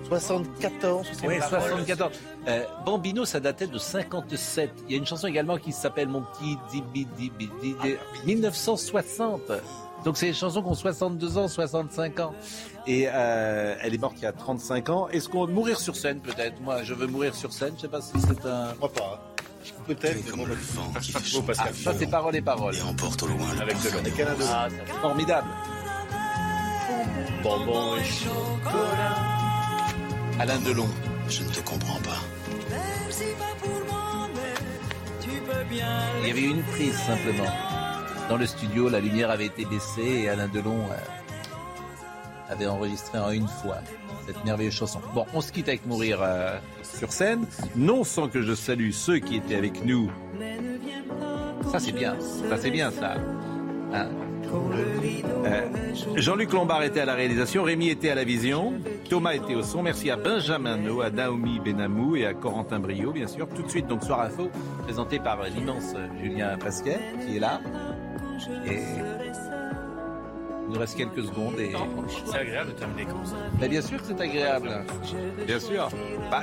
S2: 74,
S1: Oui, 74. Euh, Bambino, ça datait de 57. Il y a une chanson également qui s'appelle Mon petit Dibi Dibi Di- de 1960. Donc c'est des chansons qui ont 62 ans, 65 ans. Et euh, elle est morte il y a 35 ans. Est-ce qu'on va mourir sur scène peut-être? Moi, je veux mourir sur scène. Je sais pas si c'est un.
S2: Moi pas. Peut-être. mais bon,
S1: Ah, ça c'est paroles et paroles.
S20: emporte au loin
S1: Avec
S2: Alain Delon.
S3: Ah,
S1: Formidable.
S3: Bonbon et chocolat.
S1: Alain Delon.
S20: Je ne te comprends pas.
S19: Merci pas pour moi, mais tu peux bien
S1: Il y avait eu une prise simplement. Dans le studio, la lumière avait été baissée et Alain Delon euh, avait enregistré en une fois cette merveilleuse chanson. Bon, on se quitte avec Mourir euh, sur scène, non sans que je salue ceux qui étaient avec nous. Ça c'est bien, ça c'est bien ça. Hein Euh, Jean-Luc Lombard était à la réalisation, Rémi était à la vision, Thomas était au son. Merci à Benjamin No, à Naomi Benamou et à Corentin Brio, bien sûr. Tout de suite, donc Soir Info, présenté par l'immense Julien Pasquet, qui est là. Et il nous reste quelques secondes. Et...
S3: C'est agréable de terminer comme ça.
S1: Mais bien sûr que c'est agréable. Bien sûr. Bah,